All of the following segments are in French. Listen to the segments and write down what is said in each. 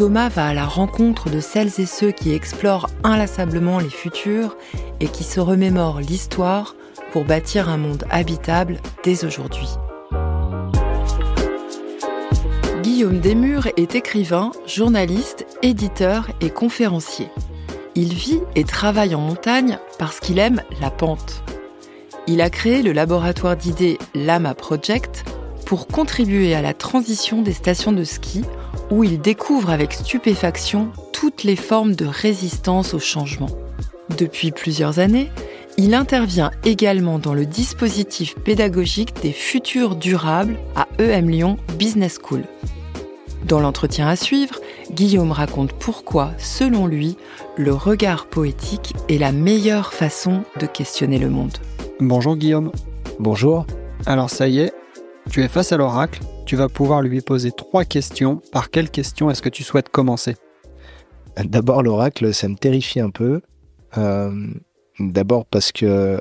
Thomas va à la rencontre de celles et ceux qui explorent inlassablement les futurs et qui se remémorent l'histoire pour bâtir un monde habitable dès aujourd'hui. Guillaume Desmurs est écrivain, journaliste, éditeur et conférencier. Il vit et travaille en montagne parce qu'il aime la pente. Il a créé le laboratoire d'idées Lama Project pour contribuer à la transition des stations de ski où il découvre avec stupéfaction toutes les formes de résistance au changement. Depuis plusieurs années, il intervient également dans le dispositif pédagogique des futurs durables à EM Lyon Business School. Dans l'entretien à suivre, Guillaume raconte pourquoi, selon lui, le regard poétique est la meilleure façon de questionner le monde. Bonjour Guillaume. Bonjour. Alors ça y est, tu es face à l'oracle tu vas pouvoir lui poser trois questions. Par quelle question est-ce que tu souhaites commencer? D'abord, l'oracle, ça me terrifie un peu. Euh, d'abord parce que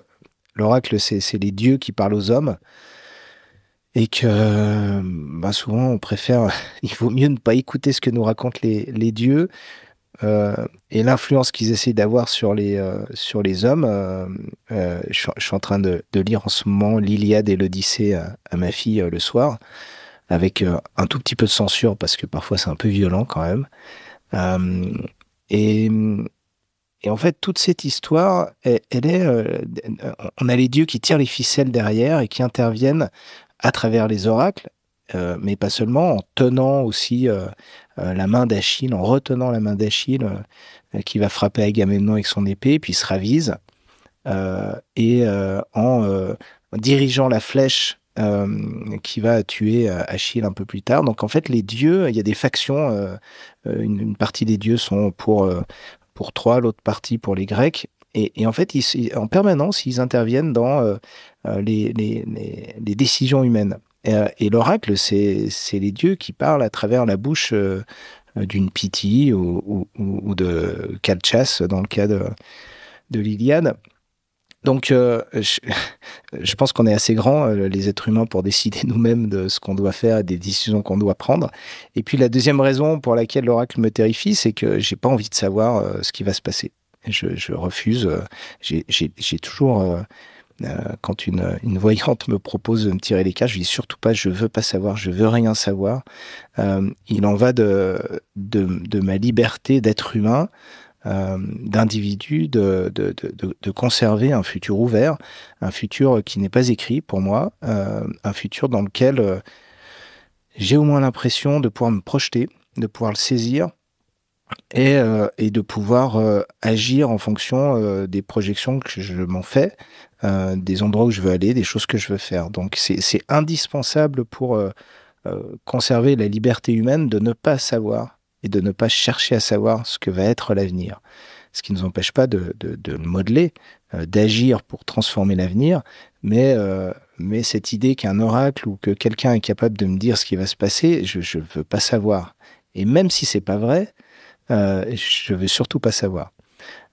l'oracle, c'est les dieux qui parlent aux hommes. Et que bah, souvent, on préfère, il vaut mieux ne pas écouter ce que nous racontent les, dieux. Euh, et l'influence qu'ils essaient d'avoir sur les euh, sur les hommes. je, suis en train de, lire en ce moment l'Iliade et l'Odyssée à, ma fille le soir avec euh, un tout petit peu de censure parce que parfois c'est un peu violent quand même. Euh, et, en fait, toute cette histoire, elle, est, euh, on a les dieux qui tirent les ficelles derrière et qui interviennent à travers les oracles, mais pas seulement, en tenant aussi la main d'Achille, en retenant la main d'Achille, qui va frapper Agamemnon avec son épée, puis se ravise, et en dirigeant la flèche euh, qui va tuer euh, Achille un peu plus tard. Donc en fait, les dieux, il y a des factions. Euh, une, partie des dieux sont pour pour Troie, l'autre partie pour les Grecs. Et, en fait, en permanence, ils interviennent dans les, les, les, décisions humaines. Et, l'oracle, c'est les dieux qui parlent à travers la bouche d'une Pythie ou, ou, de Calchas, dans le cas de, de l'Iliade. Donc, euh, je, pense qu'on est assez grands, euh, les êtres humains, pour décider nous-mêmes de ce qu'on doit faire et des décisions qu'on doit prendre. Et puis, la deuxième raison pour laquelle l'oracle me terrifie, c'est que j'ai pas envie de savoir euh, ce qui va se passer. Je, refuse. j'ai toujours, quand une, voyante me propose de me tirer les cartes, je dis surtout pas, je veux pas savoir, je veux rien savoir. il en va de, de ma liberté d'être humain. Euh, d'individus de, de, de, conserver un futur ouvert, un futur qui n'est pas écrit pour moi, euh, un futur dans lequel euh, j'ai au moins l'impression de pouvoir me projeter, de pouvoir le saisir et, et de pouvoir agir en fonction des projections que je m'en fais, des endroits où je veux aller, des choses que je veux faire. Donc c'est indispensable pour conserver la liberté humaine de ne pas savoir et de ne pas chercher à savoir ce que va être l'avenir. Ce qui ne nous empêche pas de, de, modeler, euh, d'agir pour transformer l'avenir, mais, euh, mais cette idée qu'un oracle ou que quelqu'un est capable de me dire ce qui va se passer, je ne veux pas savoir. Et même si c'est pas vrai, euh, je veux surtout pas savoir.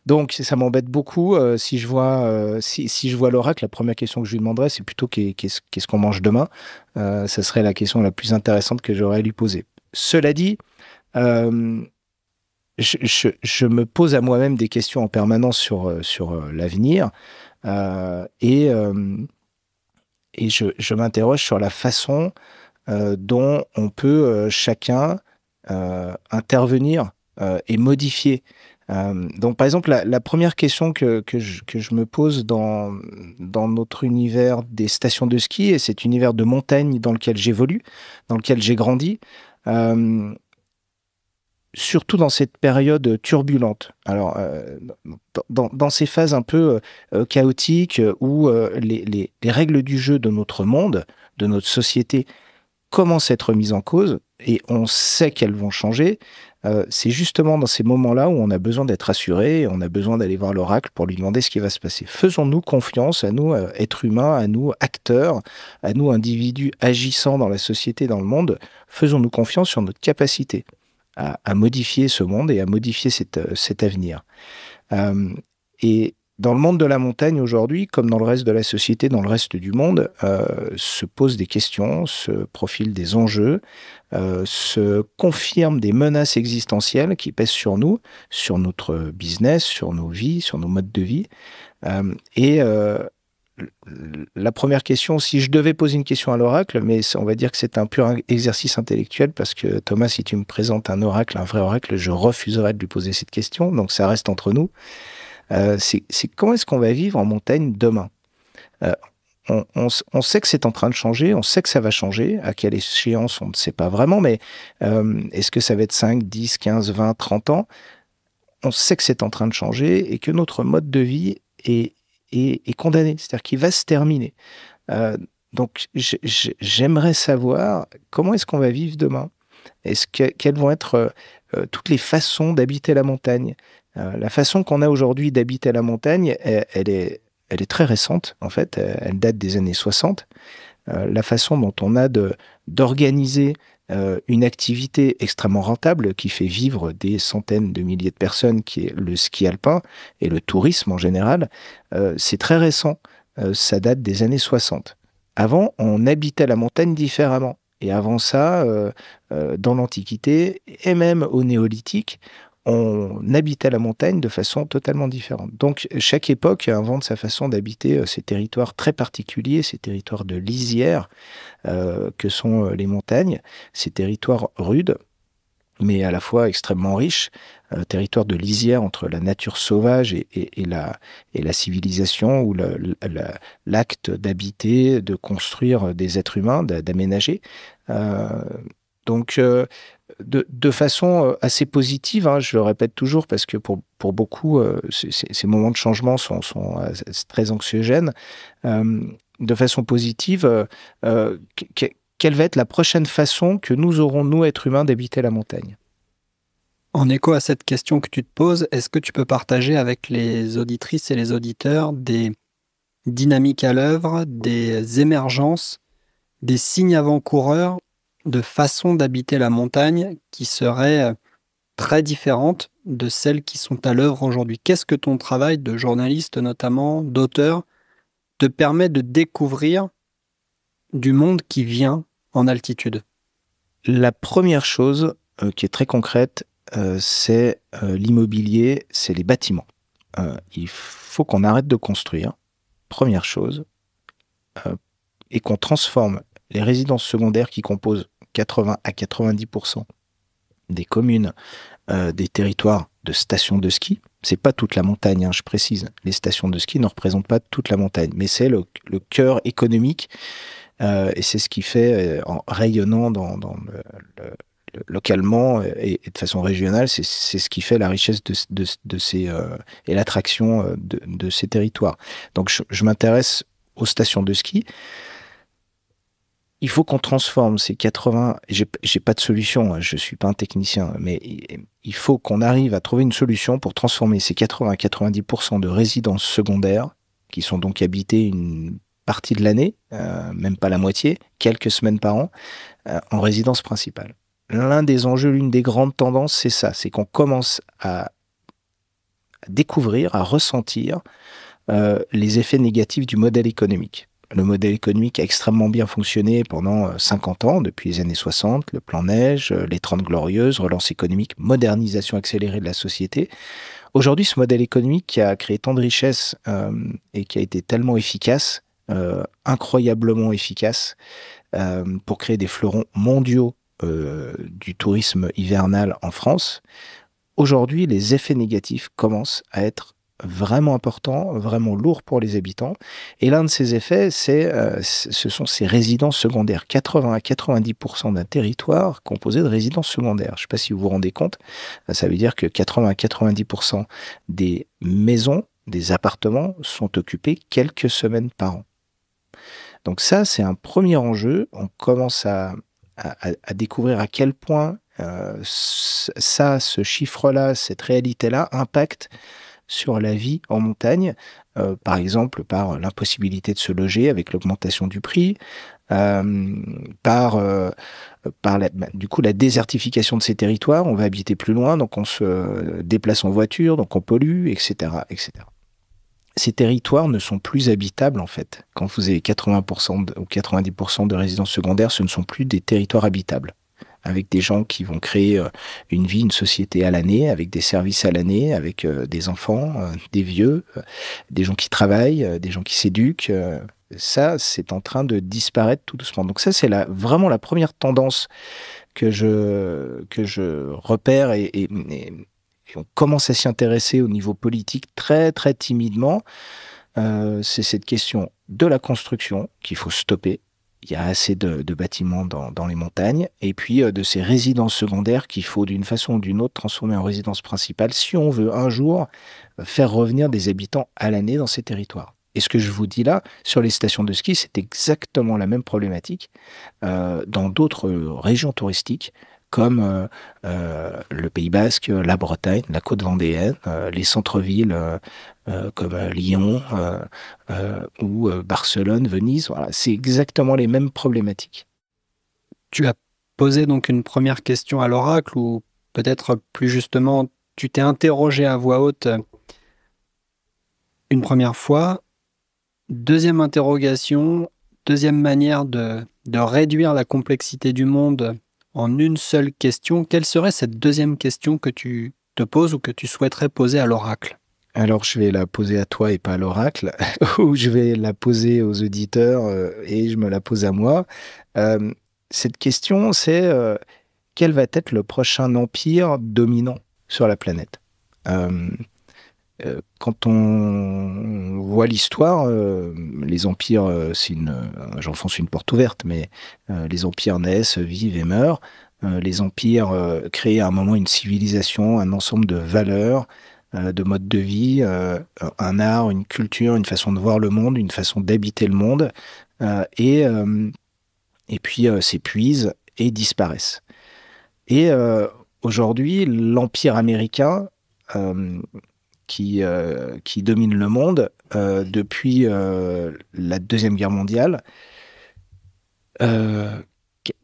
Donc ça m'embête beaucoup. Euh, si je vois, si, vois l'oracle, la première question que je lui demanderais, c'est plutôt qu'est-ce qu'on mange demain? Ça serait la question la plus intéressante que j'aurais à lui poser. Cela dit, euh, je, me pose à moi-même des questions en permanence sur, euh, sur euh, l'avenir et, et je, m'interroge sur la façon dont on peut chacun intervenir et modifier. donc, par exemple, la, première question que, je, que, je, me pose dans, dans notre univers des stations de ski, et cet univers de montagne dans lequel j'évolue, dans lequel j'ai grandi, surtout dans cette période turbulente. Alors, euh, dans, ces phases un peu euh, chaotiques où euh, les, règles du jeu de notre monde, de notre société, commencent à être mises en cause, et on sait qu'elles vont changer, euh, c'est justement dans ces moments-là où on a besoin d'être assuré, on a besoin d'aller voir l'oracle pour lui demander ce qui va se passer. Faisons-nous confiance à nous, euh, êtres humains, à nous, acteurs, à nous, individus agissant dans la société, dans le monde, faisons-nous confiance sur notre capacité à, modifier ce monde et à modifier cet, euh, avenir. et dans le monde de la montagne aujourd'hui, comme dans le reste de la société, dans le reste du monde, euh, se posent des questions, se profilent des enjeux, euh, se confirment des menaces existentielles qui pèsent sur nous, sur notre business, sur nos vies, sur nos modes de vie. Euh, et la première question, si je devais poser une question à l'oracle, mais on va dire que c'est un pur exercice intellectuel, parce que Thomas, si tu me présentes un oracle, un vrai oracle, je refuserais de lui poser cette question, donc ça reste entre nous. Euh, c'est comment est-ce qu'on va vivre en montagne demain? Euh, on, sait que c'est en train de changer, on sait que ça va changer. À quelle échéance, on ne sait pas vraiment, mais euh, est-ce que ça va être 5, 10, 15, 20, 30 ans? On sait que c'est en train de changer et que notre mode de vie est, est, condamné, c'est-à-dire qu'il va se terminer. donc, j'aimerais savoir comment est-ce qu'on va vivre demain Est-ce que, quelles vont être toutes les façons d'habiter la montagne? Euh, la façon qu'on a aujourd'hui d'habiter la montagne, elle, est, elle est très récente, en fait, elle date des années 60. Euh, la façon dont on a d'organiser euh, une activité extrêmement rentable qui fait vivre des centaines de milliers de personnes, qui est le ski alpin et le tourisme en général, c'est très récent. ça date des années 60. Avant, on habitait la montagne différemment. Et avant ça, dans l'Antiquité et même au Néolithique, on habitait la montagne de façon totalement différente. Donc chaque époque invente sa façon d'habiter euh, ces territoires très particuliers, ces territoires de lisière euh, que sont euh, les montagnes, ces territoires rudes, mais à la fois extrêmement riches, territoires de lisière entre la nature sauvage et, la, et la, civilisation, ou l'acte d'habiter, de construire des êtres humains, d'aménager. Donc de, façon euh, assez positive, hein, je le répète toujours, parce que pour, beaucoup, euh, ces moments de changement sont, euh, très anxiogènes. de façon positive, quelle va être la prochaine façon que nous aurons, nous, êtres humains, d'habiter la montagne? En écho à cette question que tu te poses, est-ce que tu peux partager avec les auditrices et les auditeurs des dynamiques à l'œuvre, des émergences, des signes avant-coureurs de façon d'habiter la montagne qui serait euh, très différente de celles qui sont à l'œuvre aujourd'hui. Qu'est-ce que ton travail de journaliste, notamment d'auteur, te permet de découvrir du monde qui vient en altitude? La première chose euh, qui est très concrète, euh, c'est l'immobilier, c'est les bâtiments. il faut qu'on arrête de construire, première chose, et qu'on transforme les résidences secondaires qui composent 80 à 90% des communes, euh, des territoires de stations de ski. C'est pas toute la montagne, hein, je précise. Les stations de ski ne représentent pas toute la montagne, mais c'est le, cœur économique euh, et c'est ce qui fait, euh, en rayonnant localement et, de façon régionale, c'est ce qui fait la richesse de, ces et l'attraction de, ces territoires. Donc je m'intéresse aux stations de ski il faut qu'on transforme ces 80. J'ai pas de solution, hein, je suis pas un technicien, mais il faut qu'on arrive à trouver une solution pour transformer ces 80-90% de résidences secondaires, qui sont donc habitées une partie de l'année, euh, même pas la moitié, quelques semaines par an, euh, en résidence principale. L'un des enjeux, l'une des grandes tendances, c'est ça, c'est qu'on commence à découvrir, à ressentir euh, les effets négatifs du modèle économique. Le modèle économique a extrêmement bien fonctionné pendant 50 euh, ans, depuis les années 60, le plan neige, euh, les 30 glorieuses, relance économique, modernisation accélérée de la société. Aujourd'hui, ce modèle économique qui a créé tant de richesses euh, et qui a été tellement efficace, incroyablement efficace, pour créer des fleurons mondiaux du tourisme hivernal en France, aujourd'hui, les effets négatifs commencent à être vraiment important, vraiment lourd pour les habitants. Et l'un de ces effets, c'est, euh, ce sont ces résidences secondaires. 80 à 90% d'un territoire composé de résidences secondaires. Je ne sais pas si vous vous rendez compte. Ça veut dire que 80 à 90% des maisons, des appartements sont occupés quelques semaines par an. Donc ça, c'est un premier enjeu. On commence à, à, découvrir à quel point ça, ce chiffre-là, cette réalité-là impacte sur la vie en montagne, par exemple par l'impossibilité de se loger avec l'augmentation du prix, par par la, bah, du coup la désertification de ces territoires. On va habiter plus loin, donc on se déplace en voiture, donc on pollue, etc., etc. Ces territoires ne sont plus habitables en fait. Quand vous avez 80% ou 90% de résidences secondaires, ce ne sont plus des territoires habitables avec des gens qui vont créer euh, une vie, une société à l'année, avec des services à l'année, avec euh, des enfants, euh, des vieux, des gens qui travaillent, des gens qui s'éduquent, ça, c'est en train de disparaître tout doucement. Donc ça, c'est vraiment la première tendance que je, que je repère et, on commence à s'y intéresser au niveau politique très, très timidement. C'est cette question de la construction qu'il faut stopper. Il y a assez de, bâtiments dans, les montagnes. Et puis euh, de ces résidences secondaires qu'il faut d'une façon ou d'une autre transformer en résidence principale si on veut un jour faire revenir des habitants à l'année dans ces territoires. Et ce que je vous dis là, sur les stations de ski, c'est exactement la même problématique euh, dans d'autres régions touristiques comme euh, euh, le Pays Basque, la Bretagne, la côte vendéenne, les centres-villes comme Lyon ou Barcelone, Venise. Voilà, c'est exactement les mêmes problématiques. Tu as posé donc une première question à l'oracle ou peut-être plus justement, tu t'es interrogé à voix haute une première fois Deuxième interrogation, deuxième manière de, réduire la complexité du monde en une seule question. Quelle serait cette deuxième question que tu te poses ou que tu souhaiterais poser à l'oracle? Alors je vais la poser à toi et pas à l'oracle, ou je vais la poser aux auditeurs euh, et je me la pose à moi. Euh, cette question, c'est euh, quel va être le prochain empire dominant sur la planète? Euh, quand on voit l'histoire, euh, les empires, euh, c'est une, j'enfonce une porte ouverte, mais les empires naissent, vivent et meurent. les empires créent à un moment une civilisation, un ensemble de valeurs, de modes de vie, un art, une culture, une façon de voir le monde, une façon d'habiter le monde, et puis s'épuisent et disparaissent. Et aujourd'hui, l'empire américain qui, euh, qui domine le monde euh, depuis euh, la Deuxième Guerre mondiale,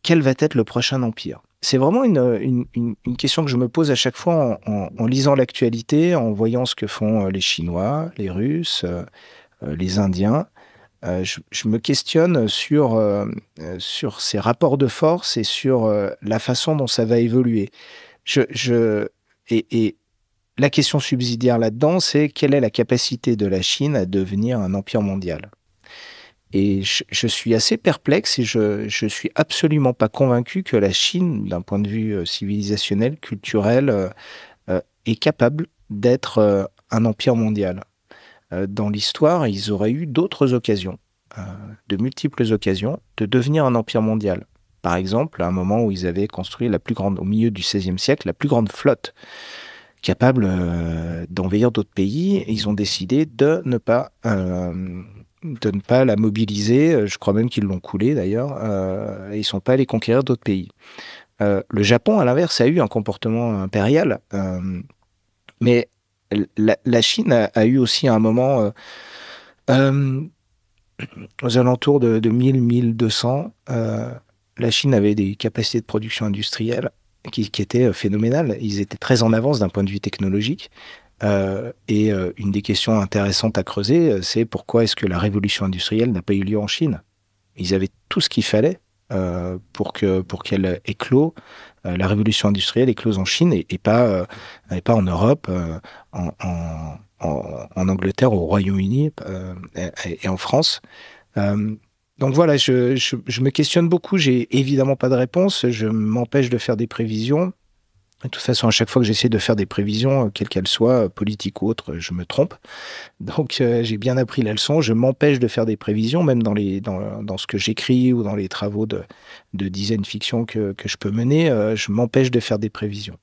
quel va être le prochain empire? C'est vraiment une, question que je me pose à chaque fois en, lisant l'actualité, en voyant ce que font les Chinois, les Russes, les Indiens. Je, me questionne sur, ces rapports de force et sur la façon dont ça va évoluer. Et la question subsidiaire là-dedans, c'est quelle est la capacité de la Chine à devenir un empire mondial? Et je, suis assez perplexe et je, je suis absolument pas convaincu que la Chine, d'un point de vue euh, civilisationnel, culturel, euh, euh, est capable d'être un empire mondial. dans l'histoire, ils auraient eu d'autres occasions, de multiples occasions, de devenir un empire mondial. Par exemple, à un moment où ils avaient construit au milieu du XVIe siècle, la plus grande flotte capables euh, d'envahir d'autres pays. Ils ont décidé de ne pas euh, de ne pas la mobiliser. Je crois même qu'ils l'ont coulée d'ailleurs. Euh, ils sont pas allés conquérir d'autres pays. Le Japon, à l'inverse, a eu un comportement impérial, mais la, Chine a, eu aussi un moment aux alentours de, de 1000-1200. la Chine avait des capacités de production industrielle qui, qui était euh, phénoménal. Ils étaient très en avance d'un point de vue technologique. Euh, et euh, une des questions intéressantes à creuser, c'est pourquoi est-ce que la révolution industrielle n'a pas eu lieu en Chine? Ils avaient tout ce qu'il fallait pour que pour qu'elle éclot. la révolution industrielle éclose en Chine et, pas et pas en Europe, en, en, Angleterre, au Royaume-Uni et, en France. Donc voilà, je, me questionne beaucoup. J'ai évidemment pas de réponse. Je m'empêche de faire des prévisions. De toute façon, à chaque fois que j'essaie de faire des prévisions, quelles qu'elles soient, politiques ou autres, je me trompe. Donc euh, j'ai bien appris la leçon. Je m'empêche de faire des prévisions, même dans, ce que j'écris ou dans les travaux de, de design fiction que, je peux mener. Euh, je m'empêche de faire des prévisions.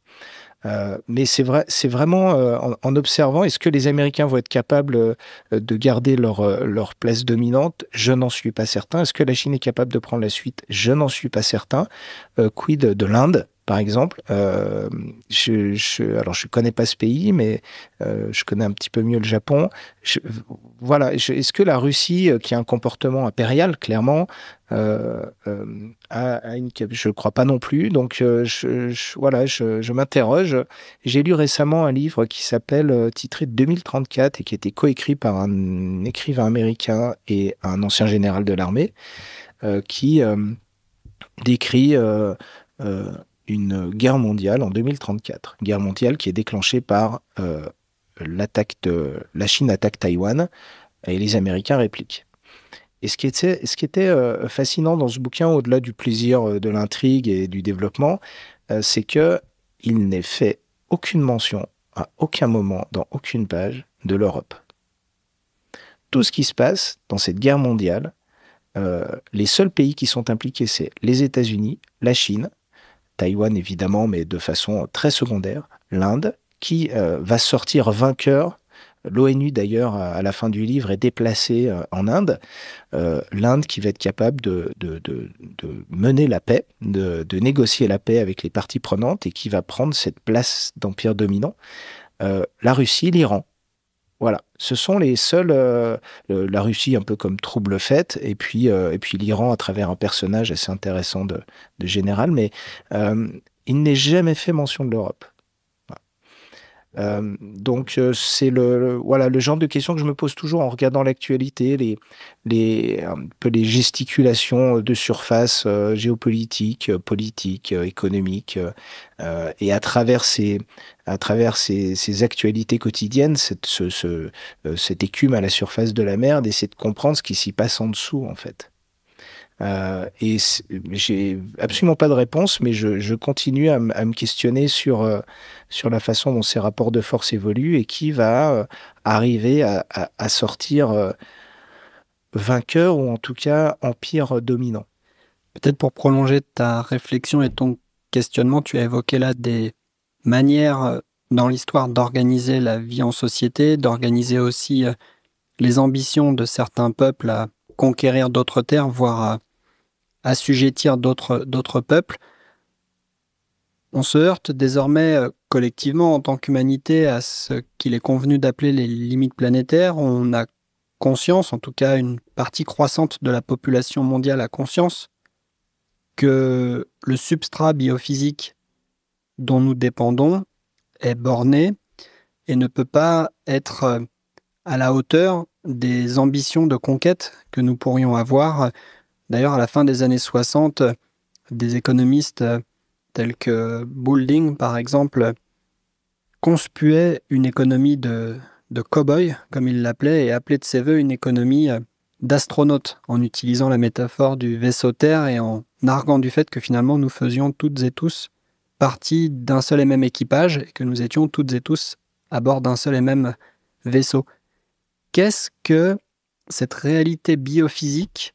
Mais c'est vrai, c'est vraiment en, observant, est-ce que les Américains vont être capables de garder leur, leur place dominante? Je n'en suis pas certain. Est-ce que la Chine est capable de prendre la suite? Je n'en suis pas certain. quid de l'Inde? Par exemple. Euh, je, je, alors, je connais pas ce pays, mais euh, je connais un petit peu mieux le Japon. voilà. Est-ce que la Russie, euh, qui a un comportement impérial, clairement, euh, euh a, une, je ne crois pas non plus. Donc, je, voilà, je, m'interroge. J'ai lu récemment un livre qui s'appelle titré 2034 et qui a été coécrit par un écrivain américain et un ancien général de l'armée qui décrit une guerre mondiale en 2034. guerre mondiale qui est déclenchée par euh, l'attaque la Chine attaque Taïwan et les Américains répliquent. Et ce qui était, ce qui était euh, fascinant dans ce bouquin, au-delà du plaisir euh, de l'intrigue et du développement, c'est que il n'est fait aucune mention à aucun moment dans aucune page de l'Europe. Tout ce qui se passe dans cette guerre mondiale, les seuls pays qui sont impliqués, c'est les États-Unis, la Chine, Taïwan évidemment, mais de façon très secondaire, l'Inde, qui euh, va sortir vainqueur. L'ONU d'ailleurs, à la fin du livre, est déplacée euh, en Inde. Euh, L'Inde qui va être capable de, de, mener la paix, de, négocier la paix avec les parties prenantes et qui va prendre cette place d'empire dominant. la Russie, l'Iran, voilà, ce sont les seuls. Euh, la Russie un peu comme trouble faite, et puis euh, et puis l'Iran à travers un personnage assez intéressant de, général, mais euh, il n'est jamais fait mention de l'Europe. Euh, donc euh, c'est le, voilà le genre de questions que je me pose toujours en regardant l'actualité, les les un peu les gesticulations de surface euh, géopolitique, politique, économique, et à travers ces à travers ces, ces actualités quotidiennes, cette ce, ce, cette écume à la surface de la mer, d'essayer de comprendre ce qui s'y passe en dessous en fait. Euh, et j'ai absolument pas de réponse, mais je, continue à, me questionner sur, euh, sur la façon dont ces rapports de force évoluent et qui va euh, arriver à, à, sortir vainqueur ou en tout cas empire dominant. Peut-être pour prolonger ta réflexion et ton questionnement, tu as évoqué là des manières dans l'histoire d'organiser la vie en société, d'organiser aussi les ambitions de certains peuples à conquérir d'autres terres, voire à assujettir d'autres, peuples. On se heurte désormais euh, collectivement en tant qu'humanité à ce qu'il est convenu d'appeler les limites planétaires. On a conscience, en tout cas une partie croissante de la population mondiale a conscience que le substrat biophysique dont nous dépendons est borné et ne peut pas être euh, à la hauteur des ambitions de conquête que nous pourrions avoir D'ailleurs, à la fin des années 60, des économistes euh, tels que Boulding, par exemple, conspuaient une économie de, cow-boy, comme il l'appelait, et appelait de ses voeux une économie euh, d'astronaute, en utilisant la métaphore du vaisseau Terre et en arguant du fait que finalement nous faisions toutes et tous partie d'un seul et même équipage et que nous étions toutes et tous à bord d'un seul et même vaisseau. Qu'est-ce que cette réalité biophysique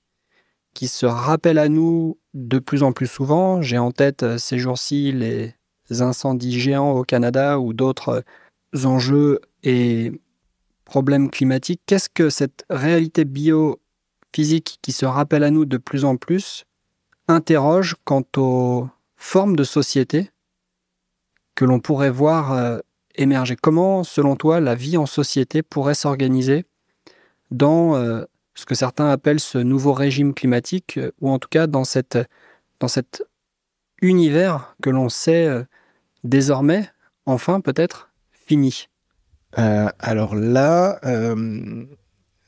qui se rappellent à nous de plus en plus souvent. J'ai en tête euh, ces jours-ci les incendies géants au Canada ou d'autres euh, enjeux et problèmes climatiques. Qu'est-ce que cette réalité biophysique qui se rappelle à nous de plus en plus interroge quant aux formes de société que l'on pourrait voir euh, émerger? Comment, selon toi, la vie en société pourrait s'organiser dans ce que certains appellent ce nouveau régime climatique, euh, ou en tout cas dans, cette, dans cet univers que l'on sait euh, désormais, enfin peut-être, fini euh, Alors là,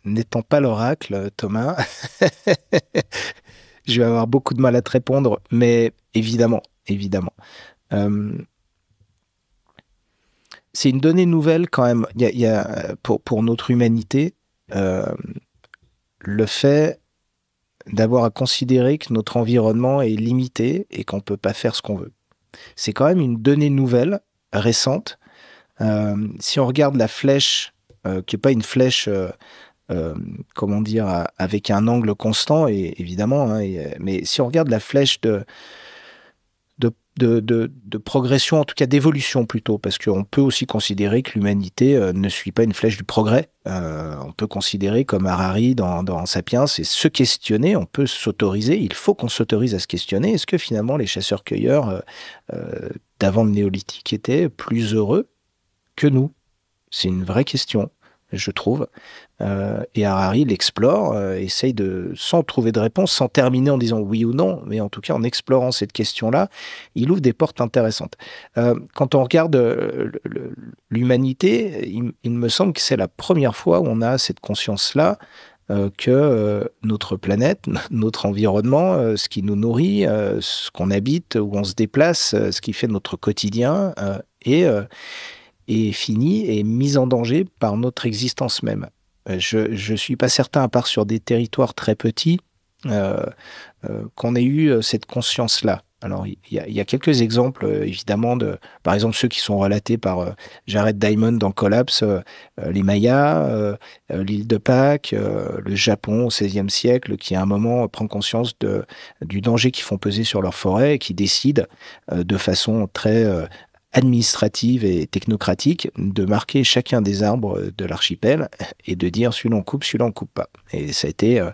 n'étant pas l'oracle, Thomas, je vais avoir beaucoup de mal à te répondre, mais évidemment, évidemment. c'est une donnée nouvelle quand même. Y a, pour, pour, notre humanité, le fait d'avoir à considérer que notre environnement est limité et qu'on ne peut pas faire ce qu'on veut. C'est quand même une donnée nouvelle, récente. Euh, si on regarde la flèche, euh, qui n'est pas une flèche, euh, comment dire, avec un angle constant, évidemment, hein, mais si on regarde la flèche de, de, de, progression, en tout cas d'évolution plutôt, parce qu'on peut aussi considérer que l'humanité euh, ne suit pas une flèche du progrès. Euh, on peut considérer comme Harari dans, dans Sapiens, c'est se questionner, on peut s'autoriser, il faut qu'on s'autorise à se questionner. Est-ce que finalement les chasseurs-cueilleurs euh d'avant le néolithique étaient plus heureux que nous? C'est une vraie question je trouve. Euh, et Harari l'explore, euh, essaye de, sans trouver de réponse, sans terminer en disant oui ou non, mais en tout cas en explorant cette question-là, il ouvre des portes intéressantes. Euh, quand on regarde l'humanité, il, me semble que c'est la première fois où on a cette conscience-là que notre planète, notre environnement, ce qui nous nourrit, ce qu'on habite, où on se déplace, ce qui fait notre quotidien, est est fini et mis en danger par notre existence même. Euh, je ne suis pas certain, à part sur des territoires très petits, euh, euh, qu'on ait eu cette conscience-là. Alors, il y, a quelques exemples, évidemment, de, par exemple, ceux qui sont relatés par Jared Diamond dans Collapse, les Mayas, l'île de Pâques, le Japon au XVIe siècle, qui à un moment prend conscience de, du danger qu'ils font peser sur leur forêt et qui décide de façon très administrative et technocratique de marquer chacun des arbres de l'archipel et de dire celui-là on coupe, celui-là on coupe pas. Et ça a été euh,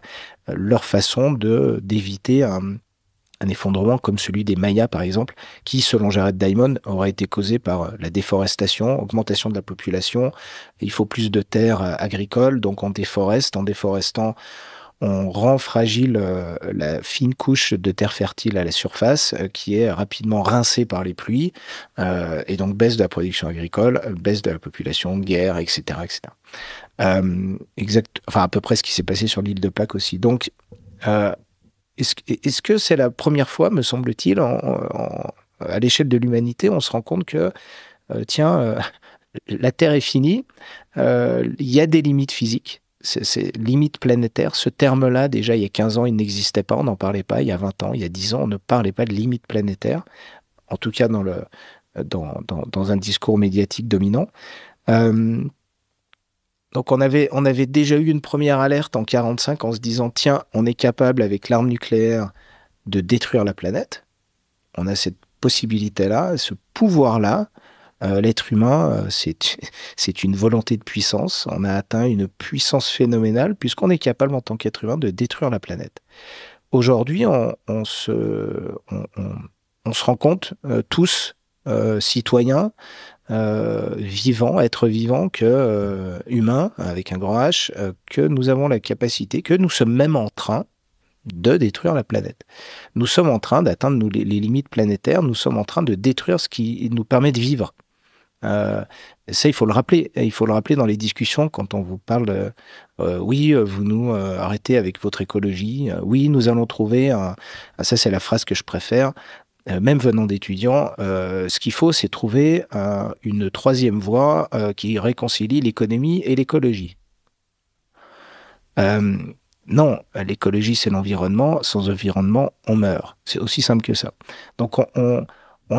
leur façon de d'éviter un, effondrement comme celui des Mayas par exemple, qui selon Jared Diamond aurait été causé par euh, la déforestation, augmentation de la population. Il faut plus de terres euh, agricoles, donc on déforeste, en déforestant on rend fragile euh, la fine couche de terre fertile à la surface euh, qui est rapidement rincée par les pluies euh, et donc baisse de la production agricole, baisse de la population, guerre, etc. etc. exact, enfin à peu près ce qui s'est passé sur l'île de Pâques aussi. Donc, est-ce que c'est la première fois, me semble-t-il, à l'échelle de l'humanité, on se rend compte que, tiens, la Terre est finie, il y a des limites physiques, c'est limite planétaire. Ce terme-là, déjà, il y a 15 ans, il n'existait pas, on n'en parlait pas. Il y a 20 ans, il y a 10 ans, on ne parlait pas de limite planétaire. En tout cas, dans, le, dans, dans, un discours médiatique dominant. Euh, donc, on avait, on avait déjà eu une première alerte en 45 en se disant tiens, on est capable, avec l'arme nucléaire, de détruire la planète. On a cette possibilité-là, ce pouvoir-là. Euh, l'être humain, euh, c'est une volonté de puissance. On a atteint une puissance phénoménale puisqu'on est capable en tant qu'être humain de détruire la planète. Aujourd'hui, on, se, rend compte, euh, tous, citoyens, vivants, êtres vivants, que humains, avec un grand H, que nous avons la capacité, que nous sommes même en train de détruire la planète. Nous sommes en train d'atteindre les, limites planétaires, nous sommes en train de détruire ce qui nous permet de vivre. Euh, ça, il faut le rappeler. Il faut le rappeler dans les discussions quand on vous parle de euh, oui, vous nous euh, arrêtez avec votre écologie. oui, nous allons trouver un. Ah, ça, c'est la phrase que je préfère. même venant d'étudiants, ce qu'il faut, c'est trouver une troisième voie qui réconcilie l'économie et l'écologie. non, l'écologie, c'est l'environnement. Sans environnement, on meurt. C'est aussi simple que ça. Donc, on on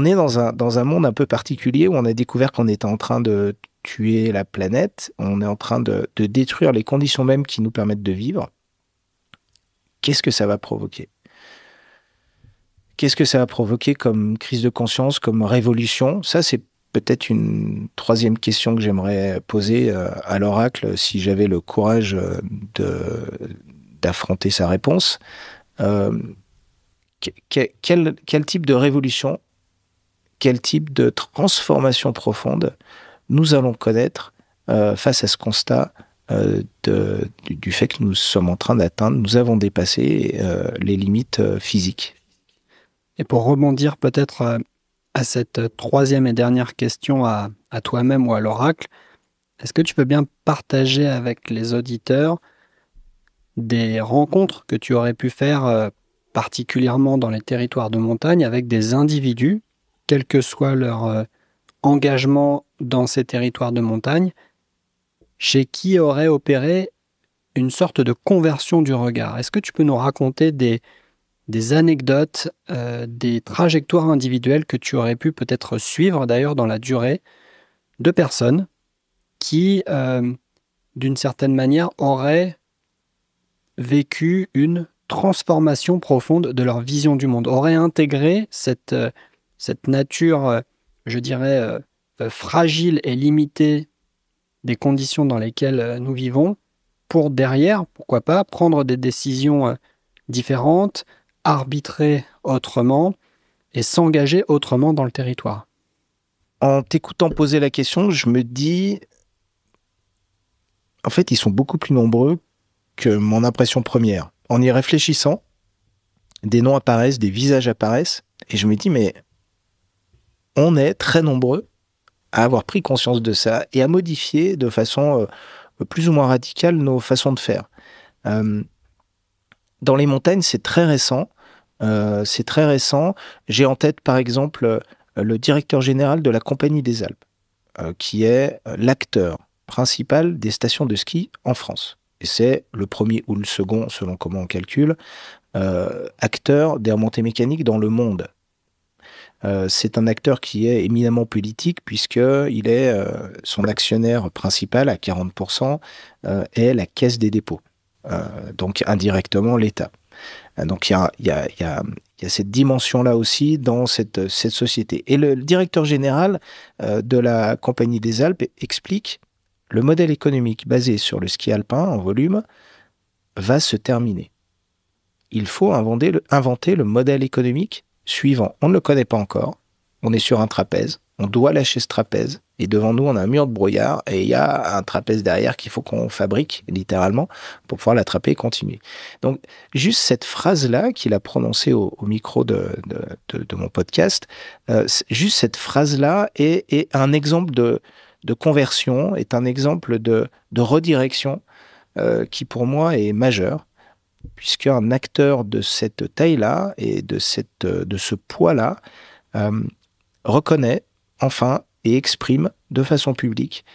est dans un, dans un monde un peu particulier où on a découvert qu'on était en train de tuer la planète, on est en train de, détruire les conditions mêmes qui nous permettent de vivre. Qu'est-ce que ça va provoquer? Qu'est-ce que ça va provoquer comme crise de conscience, comme révolution? Ça, c'est peut-être une troisième question que j'aimerais poser euh, à l'oracle si j'avais le courage euh, d'affronter sa réponse. Euh, quel, quel, type de révolution quel type de transformation profonde nous allons connaître euh, face à ce constat euh, du, fait que nous sommes en train d'atteindre, nous avons dépassé euh, les limites physiques. Et pour rebondir peut-être à cette troisième et dernière question à, à toi-même ou à l'oracle, est-ce que tu peux bien partager avec les auditeurs des rencontres que tu aurais pu faire particulièrement dans les territoires de montagne avec des individus quel que soit leur euh, engagement dans ces territoires de montagne, chez qui aurait opéré une sorte de conversion du regard. Est-ce que tu peux nous raconter des, anecdotes, euh, des trajectoires individuelles que tu aurais pu peut-être suivre d'ailleurs dans la durée de personnes qui, euh, d'une certaine manière, auraient vécu une transformation profonde de leur vision du monde, auraient intégré cette cette nature, je dirais, fragile et limitée des conditions dans lesquelles nous vivons, pour derrière, pourquoi pas, prendre des décisions différentes, arbitrer autrement et s'engager autrement dans le territoire. En t'écoutant poser la question, je me dis, en fait, ils sont beaucoup plus nombreux que mon impression première. En y réfléchissant, des noms apparaissent, des visages apparaissent, et je me dis, mais on est très nombreux à avoir pris conscience de ça et à modifier de façon euh, plus ou moins radicale nos façons de faire. Euh, dans les montagnes, c'est très récent. Euh, c'est très récent. J'ai en tête, par exemple, le directeur général de la Compagnie des Alpes, qui est l'acteur principal des stations de ski en France. Et c'est le premier ou le second, selon comment on calcule, acteur des remontées mécaniques dans le monde. C'est un acteur qui est éminemment politique puisqu'il est son actionnaire principal à 40% est la Caisse des dépôts. Euh, donc indirectement l'État. Euh, donc il y a, cette dimension-là aussi dans cette, société. Et le, directeur général euh, de la Compagnie des Alpes explique le modèle économique basé sur le ski alpin en volume va se terminer. Il faut inventer le modèle économique suivant. On ne le connaît pas encore. On est sur un trapèze. On doit lâcher ce trapèze. Et devant nous, on a un mur de brouillard et il y a un trapèze derrière qu'il faut qu'on fabrique, littéralement, pour pouvoir l'attraper et continuer. Donc, juste cette phrase-là qu'il a prononcée au, micro de, mon podcast, euh, juste cette phrase-là est, un exemple de, conversion, est un exemple de, redirection euh, qui, pour moi, est majeur puisqu'un acteur de cette taille-là et de, cette, de ce poids-là euh, reconnaît enfin et exprime de façon publique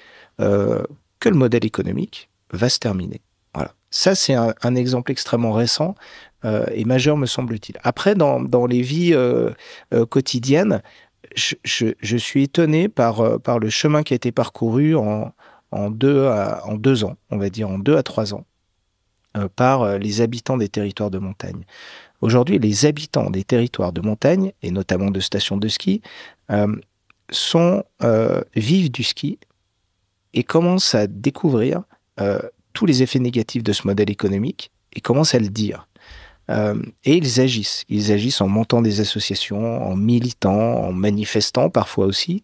euh, que le modèle économique va se terminer. Voilà. Ça, c'est un, exemple extrêmement récent euh, et majeur, me semble-t-il. Après, dans, dans, les vies euh, quotidiennes, je, je, suis étonné par, par le chemin qui a été parcouru en, en, deux à, en deux ans, on va dire en deux à trois ans, par les habitants des territoires de montagne. Aujourd'hui, les habitants des territoires de montagne, et notamment de stations de ski, sont euh, vivent du ski et commencent à découvrir euh, tous les effets négatifs de ce modèle économique et commencent à le dire. Euh, et ils agissent. Ils agissent en montant des associations, en militant, en manifestant parfois aussi.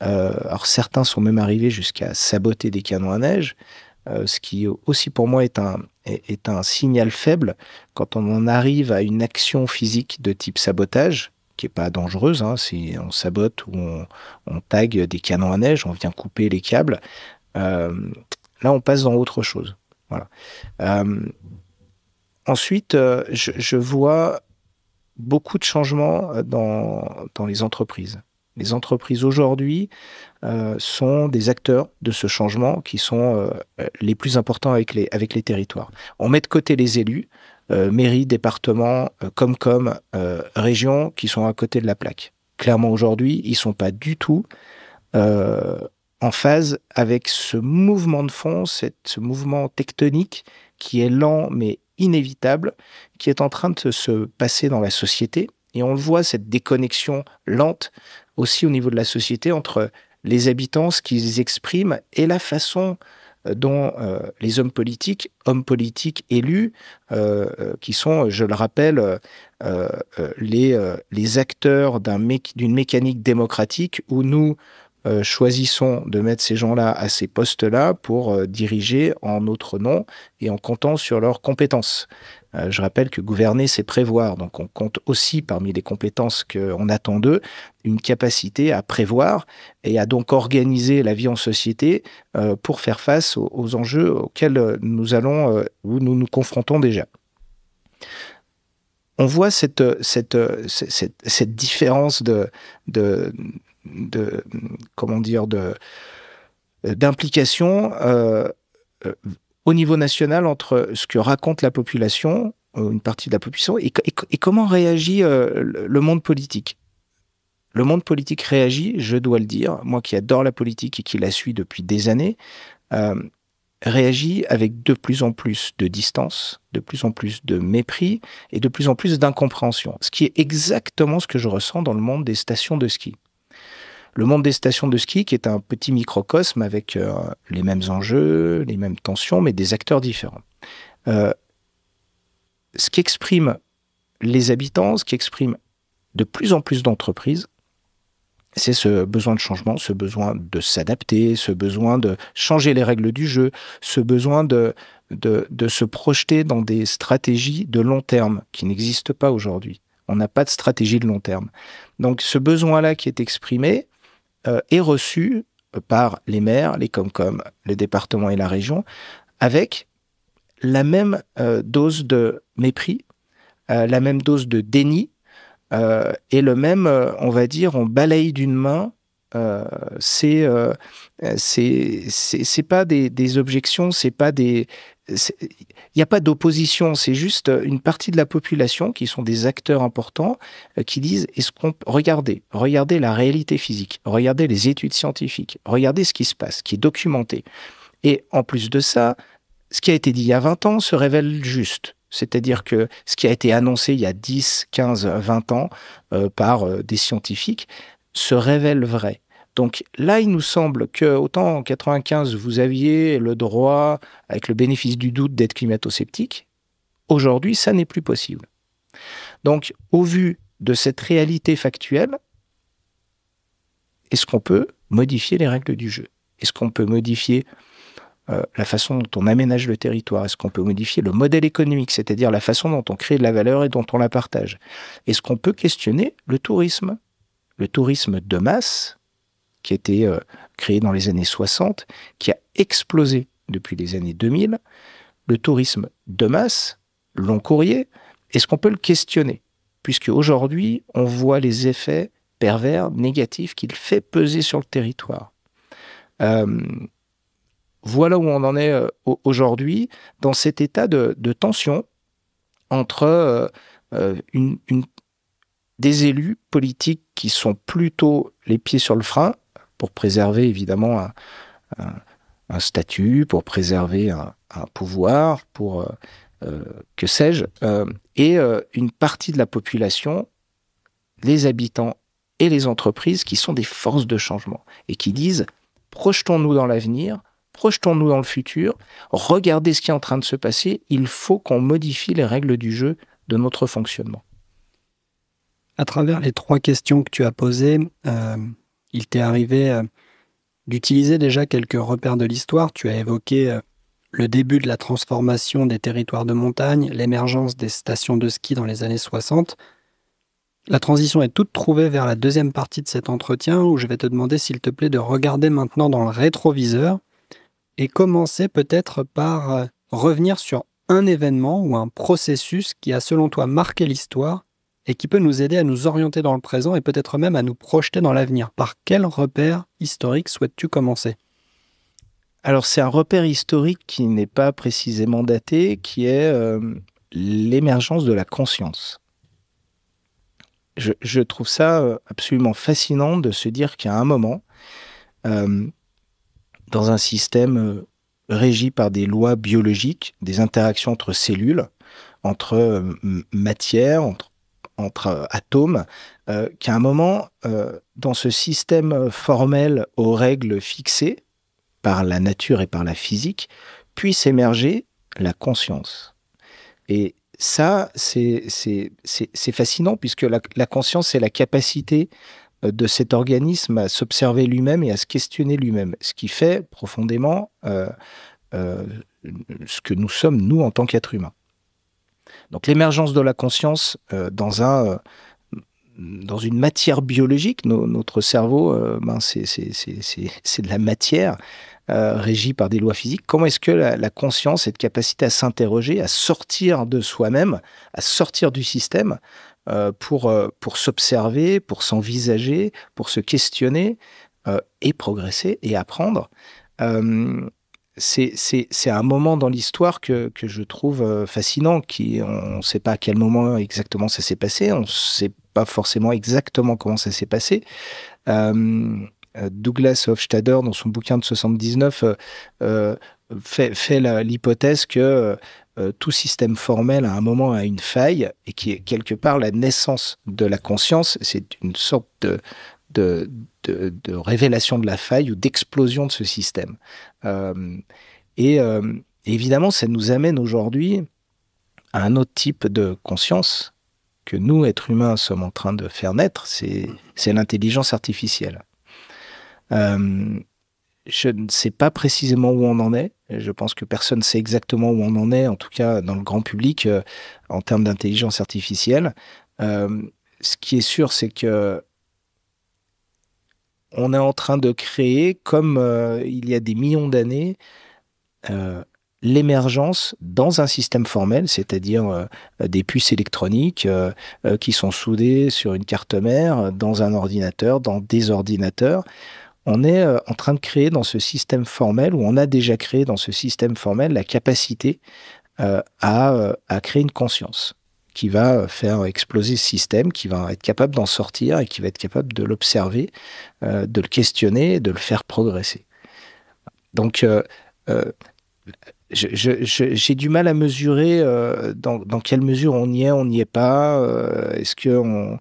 alors certains sont même arrivés jusqu'à saboter des canons à neige, ce qui aussi pour moi est un, signal faible quand on en arrive à une action physique de type sabotage qui est pas dangereuse. Hein, si on sabote ou on, on, tag des canons à neige, on vient couper les câbles. Euh, là, on passe dans autre chose. Euh, ensuite, euh, je, je, vois beaucoup de changements dans, dans les entreprises. Les entreprises aujourd'hui euh, sont des acteurs de ce changement qui sont euh, les plus importants avec les, territoires. On met de côté les élus, euh, mairies, départements, euh, comme comme régions qui sont à côté de la plaque. Clairement aujourd'hui, ils sont pas du tout en phase avec ce mouvement de fond, cette, ce mouvement tectonique qui est lent mais inévitable, qui est en train de se passer dans la société. Et on le voit, cette déconnexion lente aussi au niveau de la société entre les habitants, ce qu'ils expriment et la façon dont euh, les hommes politiques, hommes politiques élus, euh, euh, qui sont, je le rappelle, les acteurs d'une mécanique démocratique où nous choisissons de mettre ces gens-là à ces postes-là pour diriger en notre nom et en comptant sur leurs compétences. Euh, je rappelle que gouverner, c'est prévoir. Donc on compte aussi parmi les compétences qu'on attend d'eux une capacité à prévoir et à donc organiser la vie en société euh, pour faire face aux, enjeux auxquels nous allons, euh, ou nous nous confrontons déjà. On voit cette, différence de, comment dire, d'implication au niveau national entre ce que raconte la population, euh, une partie de la population, et, comment réagit euh, le monde politique? Le monde politique réagit, je dois le dire, moi qui adore la politique et qui la suis depuis des années, euh, réagit avec de plus en plus de distance, de plus en plus de mépris et de plus en plus d'incompréhension. Ce qui est exactement ce que je ressens dans le monde des stations de ski. Le monde des stations de ski qui est un petit microcosme avec euh, les mêmes enjeux, les mêmes tensions, mais des acteurs différents. Euh, ce qu'expriment les habitants, ce qu'expriment de plus en plus d'entreprises, c'est ce besoin de changement, ce besoin de s'adapter, ce besoin de changer les règles du jeu, ce besoin de, se projeter dans des stratégies de long terme qui n'existent pas aujourd'hui. On n'a pas de stratégie de long terme. Donc ce besoin-là qui est exprimé euh, est reçu par les maires, les Comcom, le département et la région, avec la même euh, dose de mépris, euh, la même dose de déni, et le même, on va dire, on balaye d'une main. Euh, c'est euh, c'est pas des, objections, c'est pas des il n'y a pas d'opposition, c'est juste une partie de la population qui sont des acteurs importants qui disent regardez, regardez la réalité physique, regardez les études scientifiques, regardez ce qui se passe, qui est documenté. Et en plus de ça, ce qui a été dit il y a 20 ans se révèle juste. C'est-à-dire que ce qui a été annoncé il y a 10, 15, 20 ans euh, par euh, des scientifiques se révèle vrai. Donc là, il nous semble que autant en 95, vous aviez le droit, avec le bénéfice du doute, d'être climato-sceptique, aujourd'hui, ça n'est plus possible. Donc, au vu de cette réalité factuelle, est-ce qu'on peut modifier les règles du jeu? Est-ce qu'on peut modifier euh, la façon dont on aménage le territoire? Est-ce qu'on peut modifier le modèle économique, c'est-à-dire la façon dont on crée de la valeur et dont on la partage? Est-ce qu'on peut questionner le tourisme? Le tourisme de masse, qui a été euh, créé dans les années 60, qui a explosé depuis les années 2000. Le tourisme de masse, long courrier, est-ce qu'on peut le questionner? Puisque aujourd'hui, on voit les effets pervers, négatifs qu'il fait peser sur le territoire. Euh, voilà où on en est euh, aujourd'hui, dans cet état de, tension entre des élus politiques qui sont plutôt les pieds sur le frein pour préserver évidemment un, statut, pour préserver un, pouvoir, pour que sais-je, et une partie de la population, les habitants et les entreprises qui sont des forces de changement et qui disent projetons-nous dans l'avenir, projetons-nous dans le futur, regardez ce qui est en train de se passer, il faut qu'on modifie les règles du jeu de notre fonctionnement. À travers les trois questions que tu as posées, euh, il t'est arrivé euh, d'utiliser déjà quelques repères de l'histoire. Tu as évoqué euh, le début de la transformation des territoires de montagne, l'émergence des stations de ski dans les années 60. La transition est toute trouvée vers la deuxième partie de cet entretien où je vais te demander s'il te plaît de regarder maintenant dans le rétroviseur et commencer peut-être par euh, revenir sur un événement ou un processus qui a selon toi marqué l'histoire et qui peut nous aider à nous orienter dans le présent et peut-être même à nous projeter dans l'avenir. Par quel repère historique souhaites-tu commencer? Alors c'est un repère historique qui n'est pas précisément daté, qui est euh, l'émergence de la conscience. Je, trouve ça euh, absolument fascinant de se dire qu'à un moment, dans un système euh, régi par des lois biologiques, des interactions entre cellules, entre euh, matière, entre, entre euh, atomes, qu'à un moment, dans ce système formel aux règles fixées par la nature et par la physique, puisse émerger la conscience. Et ça, c'est fascinant puisque la, conscience, c'est la capacité euh, de cet organisme à s'observer lui-même et à se questionner lui-même, ce qui fait profondément euh, euh, ce que nous sommes, nous, en tant qu'êtres humains. Donc l'émergence de la conscience dans, un, dans une matière biologique, notre cerveau, ben, c'est de la matière régie par des lois physiques. Comment est-ce que la, la, conscience, cette capacité à s'interroger, à sortir de soi-même, à sortir du système, euh, pour, euh, pour s'observer, pour s'envisager, pour se questionner euh, et progresser et apprendre. C'est un moment dans l'histoire que, que, je trouve fascinant. Qui, on ne sait pas à quel moment exactement ça s'est passé, on ne sait pas forcément exactement comment ça s'est passé. Douglas Hofstadter, dans son bouquin de 79, fait, fait l'hypothèse que tout système formel à un moment a une faille et qui est quelque part la naissance de la conscience. C'est une sorte de, de, révélation de la faille ou d'explosion de ce système. et évidemment, ça nous amène aujourd'hui à un autre type de conscience que nous, êtres humains, sommes en train de faire naître, c'est l'intelligence artificielle. Euh, je ne sais pas précisément où on en est. Je pense que personne ne sait exactement où on en est, en tout cas dans le grand public, euh, en termes d'intelligence artificielle. Euh, ce qui est sûr, c'est que on est en train de créer, comme il y a des millions d'années, l'émergence dans un système formel, c'est-à-dire euh, des puces électroniques euh, euh, qui sont soudées sur une carte mère, dans un ordinateur, dans des ordinateurs. On est en train de créer dans ce système formel, ou on a déjà créé dans ce système formel, la capacité à créer une conscience qui va faire exploser ce système, qui va être capable d'en sortir et qui va être capable de l'observer, de le questionner, de le faire progresser. Donc, j'ai du mal à mesurer euh, dans, quelle mesure on y est, on n'y est pas. Euh, est-ce que euh,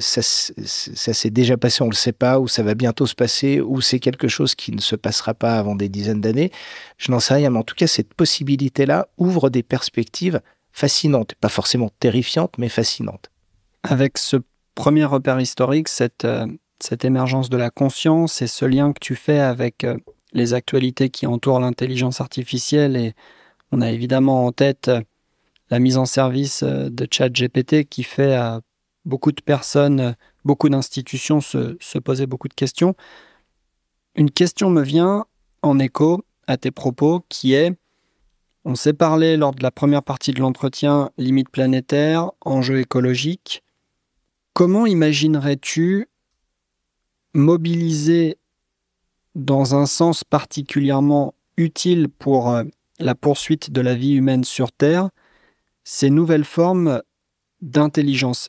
ça, s'est déjà passé, on ne le sait pas, ou ça va bientôt se passer, ou c'est quelque chose qui ne se passera pas avant des dizaines d'années Je n'en sais rien, mais en tout cas, cette possibilité-là ouvre des perspectives fascinantes, pas forcément terrifiantes, mais fascinantes. Avec ce premier repère historique, cette, cette émergence de la conscience et ce lien que tu fais avec les actualités qui entourent l'intelligence artificielle et on a évidemment en tête euh, la mise en service euh, de ChatGPT qui fait à beaucoup de personnes, euh, beaucoup d'institutions se, poser beaucoup de questions. Une question me vient en écho à tes propos qui est, on s'est parlé lors de la première partie de l'entretien, limites planétaires, enjeux écologiques. Comment imaginerais-tu mobiliser dans un sens particulièrement utile pour euh, la poursuite de la vie humaine sur Terre, ces nouvelles formes d'intelligence?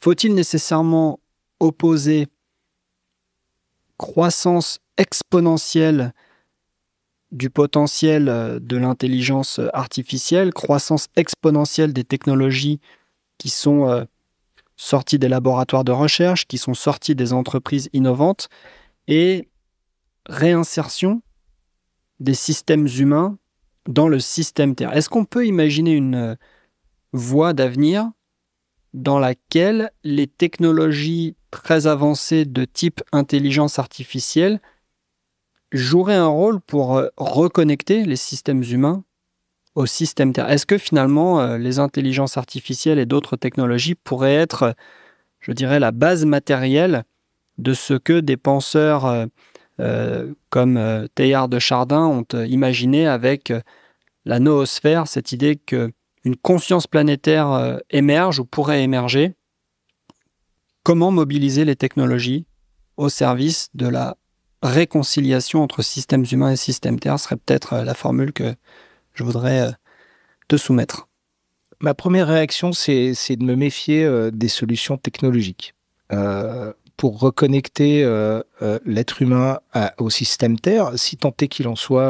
Faut-il nécessairement opposer croissance exponentielle du potentiel euh, de l'intelligence artificielle, croissance exponentielle des technologies qui sont euh, sorties des laboratoires de recherche, qui sont sorties des entreprises innovantes, et réinsertion des systèmes humains dans le système Terre. Est-ce qu'on peut imaginer une euh, voie d'avenir dans laquelle les technologies très avancées de type intelligence artificielle joueraient un rôle pour euh, reconnecter les systèmes humains au système Terre? Est-ce que finalement euh, les intelligences artificielles et d'autres technologies pourraient être, je dirais, la base matérielle de ce que des penseurs euh, comme euh, Teilhard de Chardin ont euh, imaginé avec la noosphère, cette idée qu'une conscience planétaire émerge ou pourrait émerger? Comment mobiliser les technologies au service de la réconciliation entre systèmes humains et systèmes Terre serait peut-être la formule que je voudrais te soumettre. Ma première réaction, c'est de me méfier des solutions technologiques pour reconnecter euh, euh, l'être humain au système Terre, si tant est qu'il en soit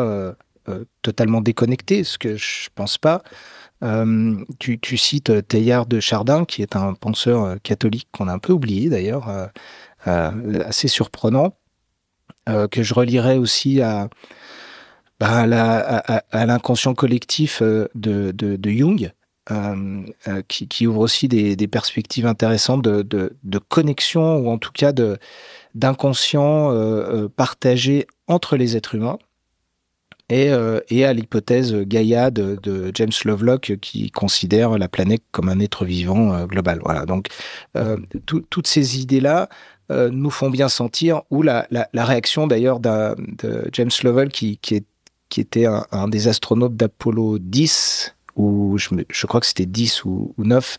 euh, totalement déconnecté, ce que je pense pas. Tu, tu, cites Teilhard de Chardin, qui est un penseur catholique qu'on a un peu oublié d'ailleurs, assez surprenant, que je relirais aussi à, bah, à l'inconscient collectif de, de, de Jung, euh, euh, qui, qui, ouvre aussi des, perspectives intéressantes de, de, de, connexion ou en tout cas de d'inconscient euh, partagé entre les êtres humains et, et à l'hypothèse Gaïa de, James Lovelock qui considère la planète comme un être vivant global. Voilà. Donc toutes ces idées là nous font bien sentir ou la, la, la réaction d'ailleurs de James Lovell qui, qui, est, qui était un, un des astronautes d'Apollo 10 ou je, je, crois que c'était 10 ou, ou, 9,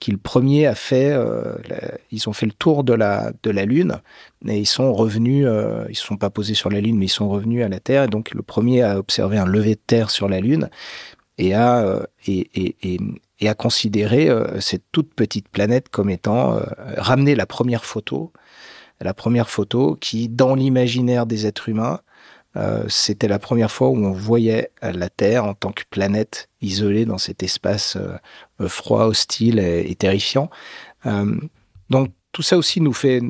qui le premier a fait, euh, ils ont fait le tour de la, de la Lune, et ils sont revenus, euh, ils se sont pas posés sur la Lune, mais ils sont revenus à la Terre, et donc le premier a observé un lever de Terre sur la Lune, et a, euh, et, et, et, et, a considéré euh, cette toute petite planète comme étant, ramené la première photo, la première photo qui, dans l'imaginaire des êtres humains, C'était la première fois où on voyait la Terre en tant que planète isolée dans cet espace froid, hostile et, terrifiant. donc tout ça aussi nous fait,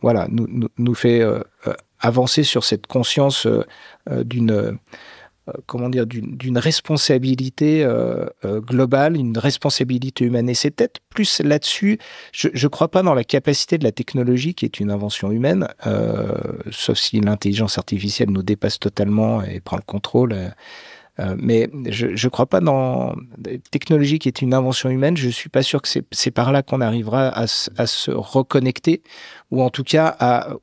voilà, nous, nous, fait avancer sur cette conscience d'une euh, comment dire, d'une responsabilité euh, euh, globale, une responsabilité humaine. Et c'est peut-être plus là-dessus, je ne crois pas dans la capacité de la technologie qui est une invention humaine, sauf si l'intelligence artificielle nous dépasse totalement et prend le contrôle. mais je ne crois pas dans la technologie qui est une invention humaine. Je suis pas sûr que c'est par là qu'on arrivera à, à, se reconnecter, ou en tout cas à,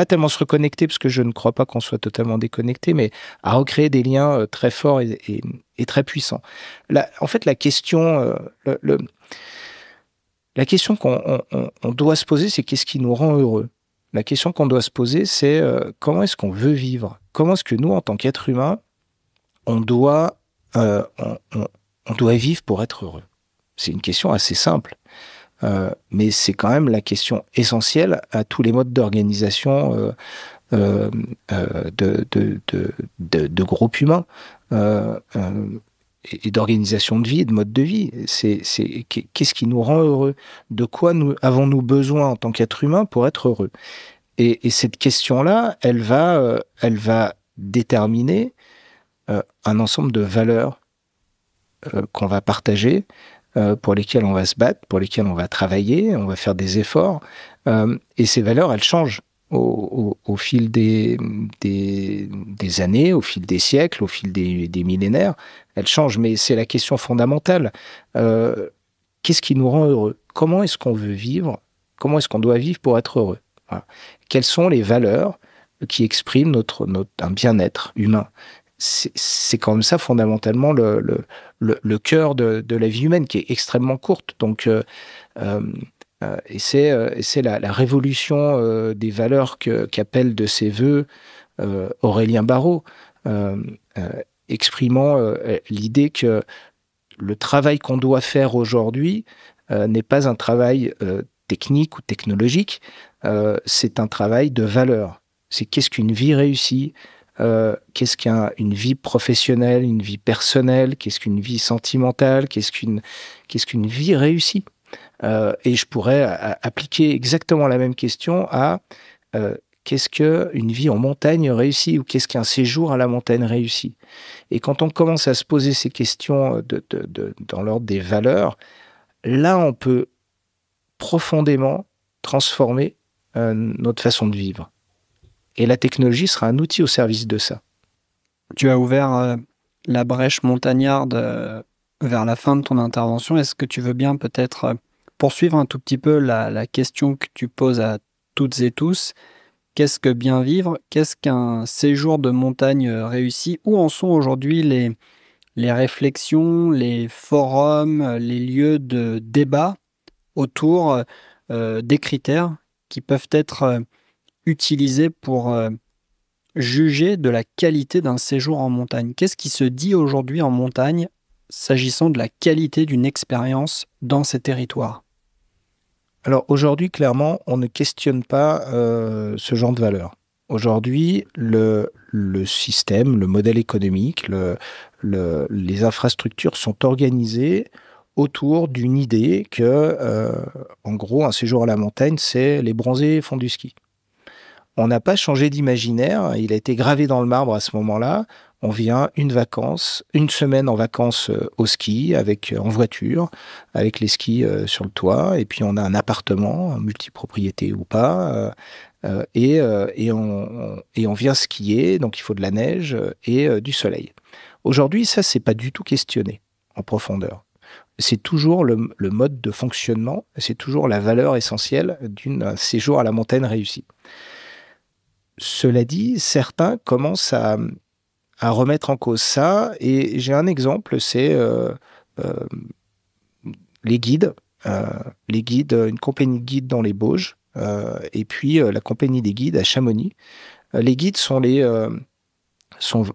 pas tellement se reconnecter, parce que je ne crois pas qu'on soit totalement déconnecté, mais à recréer des liens euh, très forts et, très puissants. en fait, la question, euh, la question qu'on doit se poser, c'est qu'est-ce qui nous rend heureux? La question qu'on doit se poser, c'est euh, comment est-ce qu'on veut vivre? Comment est-ce que nous, en tant qu'être humain, on doit, on doit vivre pour être heureux? C'est une question assez simple. Euh, mais c'est quand même la question essentielle à tous les modes d'organisation euh, euh, de, groupes humains et d'organisation de vie et de mode de vie. Qu'est-ce qui nous rend heureux? De quoi nous avons-nous besoin en tant qu'être humain pour être heureux? Et, et, cette question-là, elle va, déterminer un ensemble de valeurs qu'on va partager, pour lesquelles on va se battre, pour lesquelles on va travailler, on va faire des efforts. Euh, et ces valeurs, elles changent au, fil des, années, au fil des siècles, au fil des, millénaires. Elles changent, mais c'est la question fondamentale. Euh, Qu'est-ce qui nous rend heureux? Comment est-ce qu'on veut vivre? Comment est-ce qu'on doit vivre pour être heureux? Quelles sont les valeurs qui expriment notre un bien-être humain? C'est comme ça fondamentalement le, cœur de, la vie humaine qui est extrêmement courte. Donc, euh, euh, euh et c'est la, la, révolution des valeurs qu'appelle de ses voeux Aurélien Barraud, exprimant l'idée que le travail qu'on doit faire aujourd'hui n'est pas un travail technique ou technologique, c'est un travail de valeur. C'est qu'est-ce qu'une vie réussie euh, qu'est-ce qu'une vie professionnelle, une vie personnelle, qu'est-ce qu'une vie sentimentale, qu'est-ce qu'une vie réussie? Euh, et je pourrais appliquer exactement la même question à euh, qu'est-ce qu'une vie en montagne réussie ou qu'est-ce qu'un séjour à la montagne réussi? Et quand on commence à se poser ces questions dans l'ordre des valeurs, là on peut profondément transformer notre façon de vivre. Et la technologie sera un outil au service de ça. Tu as ouvert euh, la brèche montagnarde euh, vers la fin de ton intervention. Est-ce que tu veux bien peut-être euh, poursuivre un tout petit peu la, question que tu poses à toutes et tous? Qu'est-ce que bien vivre? Qu'est-ce qu'un séjour de montagne réussi? Où en sont aujourd'hui les, les réflexions, les forums, les lieux de débat autour des critères qui peuvent être utilisé pour euh, juger de la qualité d'un séjour en montagne. Qu'est-ce qui se dit aujourd'hui en montagne s'agissant de la qualité d'une expérience dans ces territoires? Alors aujourd'hui, clairement, on ne questionne pas euh, ce genre de valeur. Aujourd'hui, le, système, le modèle économique, le, les infrastructures sont organisées autour d'une idée que, euh, en gros, un séjour à la montagne, c'est les bronzés font du ski on n'a pas changé d'imaginaire, il a été gravé dans le marbre à ce moment-là. On vient une vacance, une semaine en vacances euh, au ski, avec euh, en voiture, avec les skis euh, sur le toit, et puis on a un appartement, multipropriété ou pas, et, on, vient skier, donc il faut de la neige et du soleil. Aujourd'hui, ça, c'est pas du tout questionné en profondeur c'est toujours le, mode de fonctionnement, c'est toujours la valeur essentielle d'un séjour à la montagne réussi. Cela dit, certains commencent à, remettre en cause ça. Et j'ai un exemple, c'est euh, euh, les guides. Euh, les guides, une compagnie de guides dans les Bauges, et puis la compagnie des guides à Chamonix. les guides sont les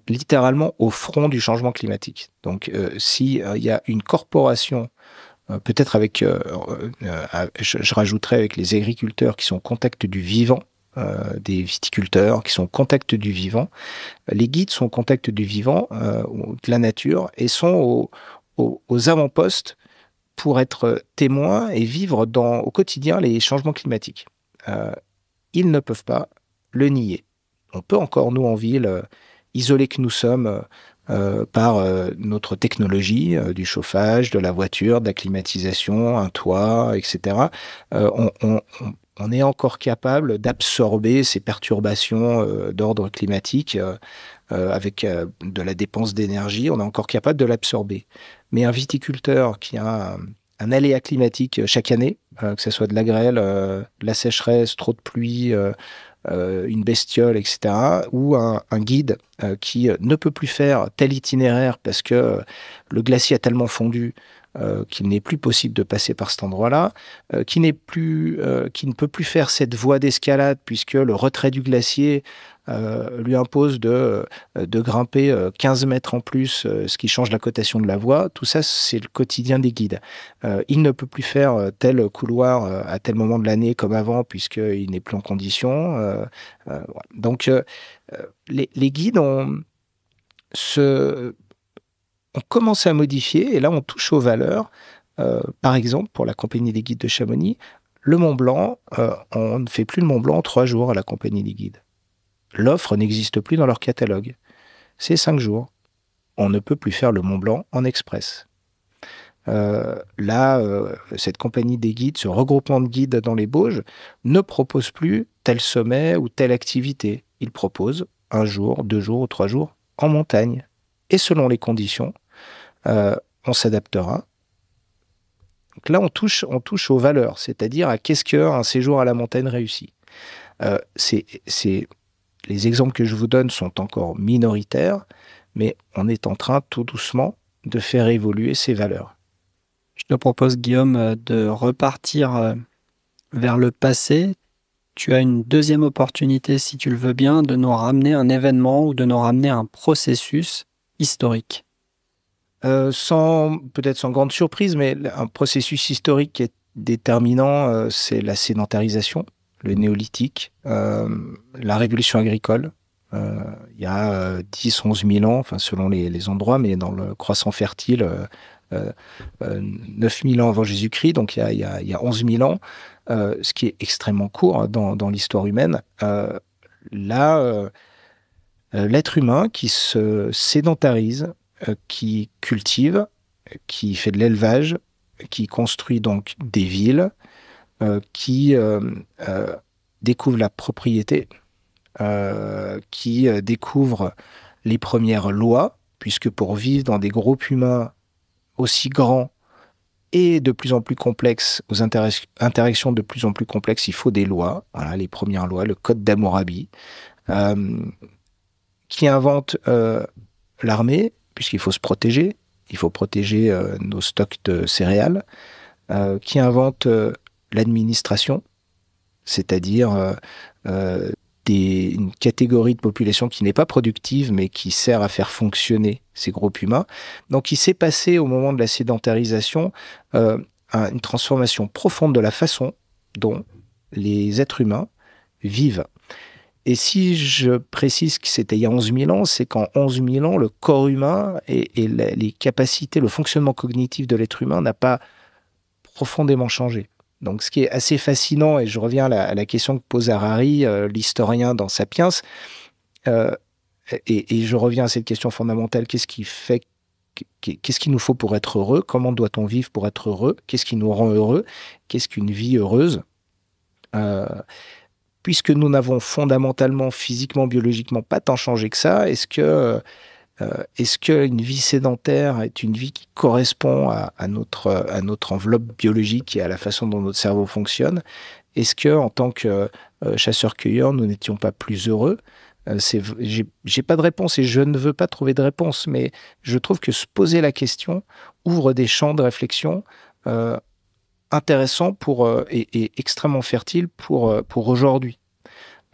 littéralement au front du changement climatique. Donc, s'il y a une corporation peut-être avec, je, rajouterais avec les agriculteurs qui sont au contact du vivant, des viticulteurs qui sont au contact du vivant. Les guides sont au contact du vivant, de la nature, et sont aux avant-postes pour être témoins et vivre dans, au quotidien les changements climatiques. ils ne peuvent pas le nier. On peut encore, nous, en ville, isolés que nous sommes, euh, par euh, notre technologie euh, du chauffage, de la voiture, de la climatisation, un toit, etc. On, est encore capable d'absorber ces perturbations d'ordre climatique avec de la dépense d'énergie. On est encore capable de l'absorber. Mais un viticulteur qui a un, un aléa climatique chaque année, que ce soit de la grêle, de la sécheresse, trop de pluie, euh, une bestiole, etc., ou un, guide euh, qui ne peut plus faire tel itinéraire parce que le glacier a tellement fondu euh, qu'il n'est plus possible de passer par cet endroit-là, qui n'est plus, qui ne peut plus faire cette voie d'escalade puisque le retrait du glacier euh, lui impose de, euh, de grimper 15 euh, mètres en plus, ce qui change la cotation de la voie. Tout ça, c'est le quotidien des guides. il ne peut plus faire tel couloir à tel moment de l'année comme avant, puisqu'il n'est plus en condition. Donc, les, les, guides ont, se, ont commencé à modifier, et là, on touche aux valeurs. par exemple, pour la compagnie des guides de Chamonix, le Mont Blanc, on ne fait plus le Mont Blanc en trois jours à la compagnie des guides. L'offre n'existe plus dans leur catalogue. C'est cinq jours. On ne peut plus faire le Mont Blanc en express. Euh, là, euh, cette compagnie des guides, ce regroupement de guides dans les Bauges, ne propose plus tel sommet ou telle activité. Il propose un jour, deux jours ou trois jours en montagne. Et selon les conditions, euh, on s'adaptera. Donc là, on touche, on touche aux valeurs, c'est-à-dire à, qu'est-ce qu'un séjour à la montagne réussit. c'est les exemples que je vous donne sont encore minoritaires, mais on est en train tout doucement de faire évoluer ces valeurs. Je te propose, Guillaume, euh, de repartir euh, vers le passé. Tu as une deuxième opportunité, si tu le veux bien, de nous ramener un événement ou de nous ramener un processus historique. Euh, sans peut-être sans grande surprise, mais un processus historique qui est déterminant, c'est la sédentarisation le néolithique, euh, la révolution agricole, euh, il y a 10, 11 000 ans, enfin selon les, endroits, mais dans le croissant fertile, 9 000 ans avant Jésus-Christ, donc il y, a, il, 11 000 ans, ce qui est extrêmement court dans, dans l'histoire humaine. là, l'être humain qui se sédentarise, qui cultive, qui fait de l'élevage, qui construit donc des villes, euh, qui euh, euh, découvre la propriété, qui découvre les premières lois, puisque pour vivre dans des groupes humains aussi grands et de plus en plus complexes, aux interactions de plus en plus complexes, il faut des lois. Voilà, les premières lois, le code d'Hammurabi, qui invente l'armée, puisqu'il faut se protéger, il faut protéger nos stocks de céréales, qui invente l'administration, c'est-à-dire euh, euh, une catégorie de population qui n'est pas productive, mais qui sert à faire fonctionner ces groupes humains. Donc il s'est passé au moment de la sédentarisation euh, une transformation profonde de la façon dont les êtres humains vivent. Et si je précise que c'était il y a 11 000 ans, c'est qu'en 11 000 ans, le corps humain et, les capacités, le fonctionnement cognitif de l'être humain n'a pas profondément changé. Donc, ce qui est assez fascinant, et je reviens à la, question que pose Harari, euh, l'historien dans Sapiens, euh, et, je reviens à cette question fondamentale qu'est-ce qui fait, qu'est-ce qu'il nous faut pour être heureux? Comment doit-on vivre pour être heureux? Qu'est-ce qui nous rend heureux? Qu'est-ce qu'une vie heureuse? Euh, Puisque nous n'avons fondamentalement, physiquement, biologiquement pas tant changé que ça, est-ce que euh, est-ce qu'une vie sédentaire est une vie qui correspond à, notre, à notre enveloppe biologique et à la façon dont notre cerveau fonctionne? Est-ce que en tant que euh, chasseur-cueilleur, nous n'étions pas plus heureux? Euh, J'ai pas de réponse et je ne veux pas trouver de réponse, mais je trouve que se poser la question ouvre des champs de réflexion intéressants pour, et, et, extrêmement fertiles pour, pour aujourd'hui.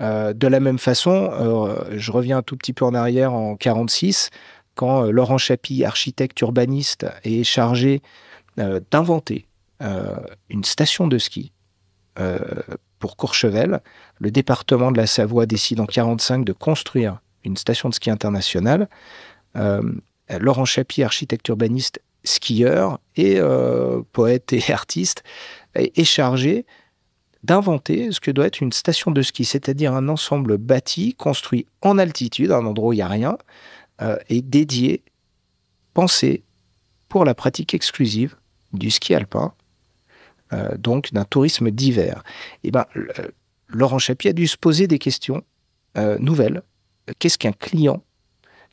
Euh, de la même façon, euh, je reviens un tout petit peu en arrière en 46, quand euh, Laurent Chapy, architecte urbaniste, est chargé d'inventer une station de ski pour Courchevel, le département de la Savoie décide en 1945 de construire une station de ski internationale. Euh, Laurent Chapier, architecte urbaniste, skieur et euh, poète et artiste, est chargé d'inventer ce que doit être une station de ski, c'est-à-dire un ensemble bâti, construit en altitude, un endroit où il n'y a rien, euh, et dédié, pensé pour la pratique exclusive du ski alpin, donc d'un tourisme d'hiver. Et eh ben, Laurent Chapier a dû se poser des questions nouvelles. Qu'est-ce qu'un client?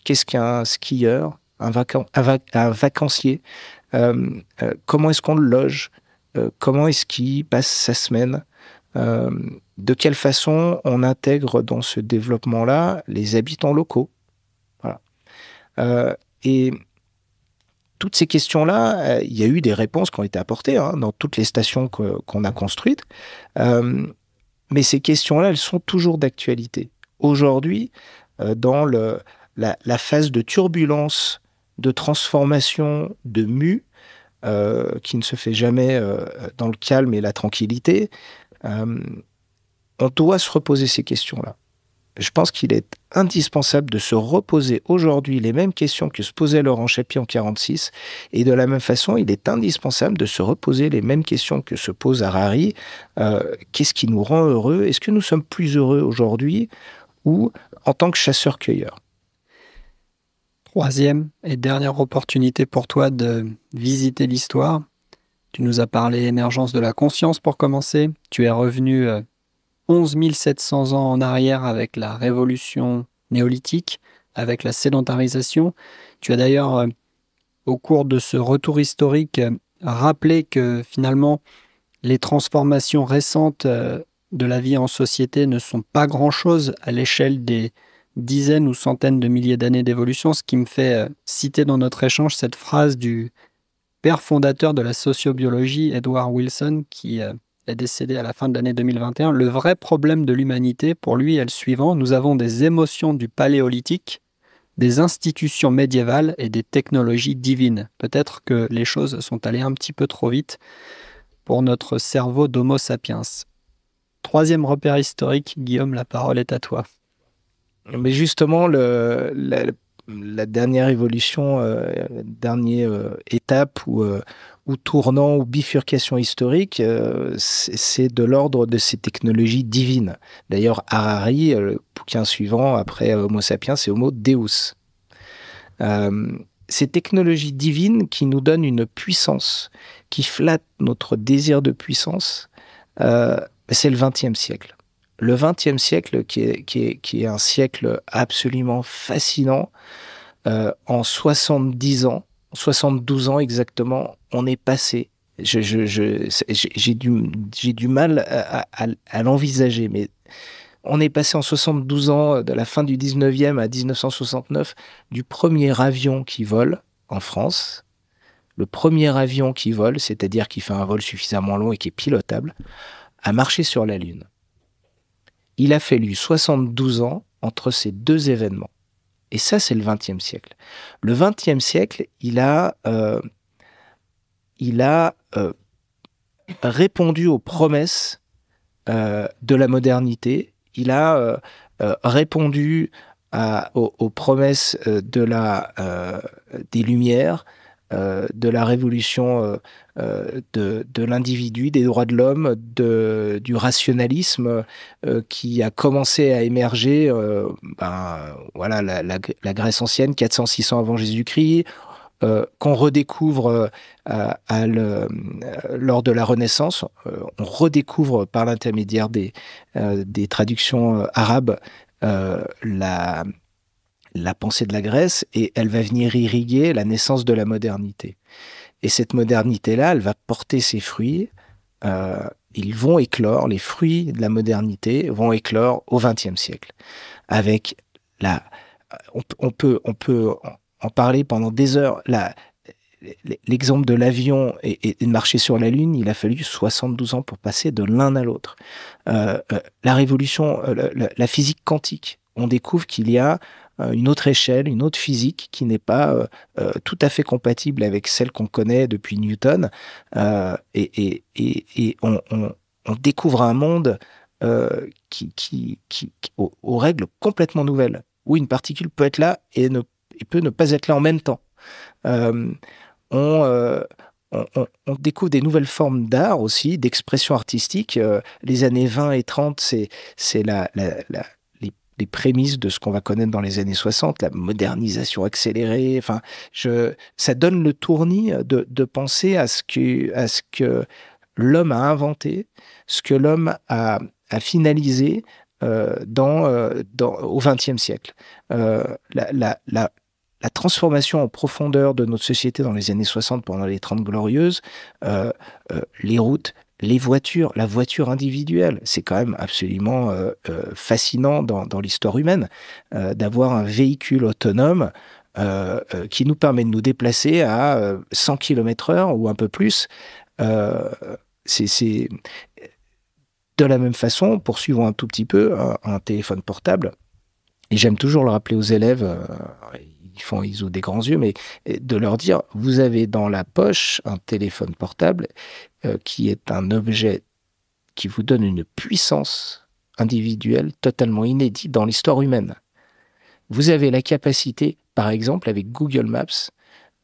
Qu'est-ce qu'un skieur? Un, vacancier, euh, euh, comment est-ce qu'on le loge, euh, comment est-ce qu'il passe sa semaine, de quelle façon on intègre dans ce développement-là les habitants locaux. Voilà. et toutes ces questions-là, il y a eu des réponses qui ont été apportées hein, dans toutes les stations qu'on a construites. mais ces questions-là, elles sont toujours d'actualité. Aujourd'hui, dans la, phase de turbulence de transformation, de mu, euh, qui ne se fait jamais euh, dans le calme et la tranquillité, euh, on doit se reposer ces questions-là. Je pense qu'il est indispensable de se reposer aujourd'hui les mêmes questions que se posait Laurent Chapier en 46, et de la même façon, il est indispensable de se reposer les mêmes questions que se pose Harari. Qu'est-ce qui nous rend heureux? Est-ce que nous sommes plus heureux aujourd'hui ou en tant que chasseurs-cueilleurs? Troisième et dernière opportunité pour toi de visiter l'histoire. Tu nous as parlé émergence de la conscience pour commencer. Tu es revenu 11 euh, 700 ans en arrière avec la révolution néolithique, avec la sédentarisation. Tu as d'ailleurs, euh, au cours de ce retour historique, euh, rappelé que finalement, les transformations récentes de la vie en société ne sont pas grand-chose à l'échelle des dizaines ou centaines de milliers d'années d'évolution, ce qui me fait euh, citer dans notre échange cette phrase du père fondateur de la sociobiologie, Edward Wilson, qui euh, est décédé à la fin de l'année 2021. Le vrai problème de l'humanité, pour lui, est le suivant. Nous avons des émotions du paléolithique, des institutions médiévales et des technologies divines. Peut-être que les choses sont allées un petit peu trop vite pour notre cerveau d'Homo sapiens. Troisième repère historique, Guillaume, la parole est à toi. Mais justement, le, la, dernière évolution, euh, la dernière euh, étape ou, euh, ou tournant ou bifurcation historique, c'est de l'ordre de ces technologies divines. D'ailleurs, Harari, le bouquin suivant après Homo sapiens, c'est Homo Deus. ces technologies divines qui nous donnent une puissance, qui flattent notre désir de puissance, c'est le XXe siècle le XXe siècle, qui est, un siècle absolument fascinant, euh, en 70 ans, 72 ans exactement, on est passé. J'ai du, mal à, à, à l'envisager, mais on est passé en 72 ans, de la fin du 19e à 1969, du premier avion qui vole en France, le premier avion qui vole, c'est-à-dire qui fait un vol suffisamment long et qui est pilotable, à marcher sur la Lune il a fallu 72 ans entre ces deux événements. Et ça, c'est le XXe siècle. Le XXe siècle, il a, euh, euh, répondu aux promesses euh, de la modernité. Il a répondu aux, aux, promesses de la, des Lumières, de la révolution euh, de, de l'individu, des droits de l'homme, du rationalisme euh, qui a commencé à émerger, euh, ben, voilà, la, Grèce ancienne, 400-600 avant Jésus-Christ, euh, qu'on redécouvre lors de la Renaissance. on redécouvre par l'intermédiaire des, des traductions arabes la, la pensée de la Grèce et elle va venir irriguer la naissance de la modernité. Et cette modernité-là, elle va porter ses fruits. Euh, ils vont éclore, les fruits de la modernité vont éclore au XXe siècle. Avec la, on, peut, on peut en parler pendant des heures. L'exemple de l'avion et, de marcher sur la Lune, il a fallu 72 ans pour passer de l'un à l'autre. Euh, euh, la révolution, la, physique quantique, on découvre qu'il y a une autre échelle, une autre physique qui n'est pas euh, euh, tout à fait compatible avec celle qu'on connaît depuis Newton. et, on, découvre un monde qui, qui, aux, règles complètement nouvelles, où une particule peut être là et, peut ne pas être là en même temps. on, découvre des nouvelles formes d'art aussi, d'expression artistique. les années 20 et 30, c'est, la, les prémices de ce qu'on va connaître dans les années 60, la modernisation accélérée. Enfin, je, ça donne le tournis de, de penser à ce que, que l'homme a inventé, ce que l'homme a, a finalisé euh, dans, euh, dans, au XXe siècle. Euh, la, la, la, la, transformation en profondeur de notre société dans les années 60 pendant les 30 glorieuses, euh, euh, les routes, les voitures, la voiture individuelle, c'est quand même absolument euh, euh, fascinant dans, dans l'histoire humaine euh, d'avoir un véhicule autonome qui nous permet de nous déplacer à 100 km heure ou un peu plus. c'est de la même façon, poursuivons un tout petit peu un, téléphone portable. Et j'aime toujours le rappeler aux élèves, ils font, ils des grands yeux, mais de leur dire, vous avez dans la poche un téléphone portable euh, qui est un objet qui vous donne une puissance individuelle totalement inédite dans l'histoire humaine. Vous avez la capacité, par exemple, avec Google Maps,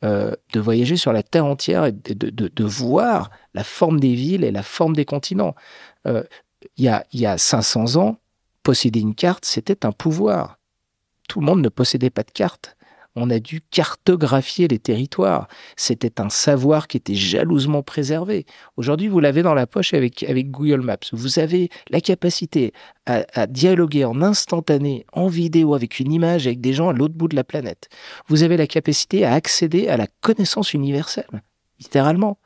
euh, de voyager sur la Terre entière et de, voir la forme des villes et la forme des continents. Euh, il, y a, y a 500 ans, posséder une carte, c'était un pouvoir. Tout le monde ne possédait pas de carte on a dû cartographier les territoires. C'était un savoir qui était jalousement préservé. Aujourd'hui, vous l'avez dans la poche avec, avec Google Maps. Vous avez la capacité à, dialoguer en instantané, en vidéo, avec une image, avec des gens à l'autre bout de la planète. Vous avez la capacité à accéder à la connaissance universelle, littéralement.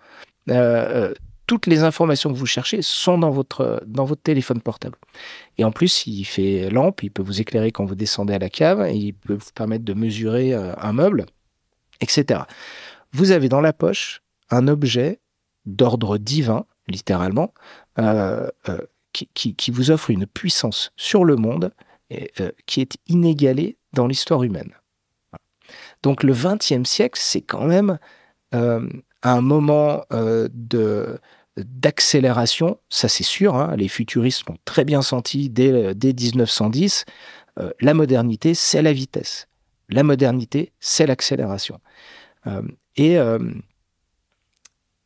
Euh, euh toutes les informations que vous cherchez sont dans votre, dans votre téléphone portable. Et en plus, il fait lampe, il peut vous éclairer quand vous descendez à la cave, il peut vous permettre de mesurer euh, un meuble, etc. Vous avez dans la poche un objet d'ordre divin, littéralement, euh, euh, qui, qui, vous offre une puissance sur le monde qui est inégalée dans l'histoire humaine. Donc le XXe siècle, c'est quand même un moment de d'accélération, ça c'est sûr, hein, les futuristes l'ont très bien senti dès, dès 1910, euh, la modernité c'est la vitesse, la modernité c'est l'accélération. Euh, et euh,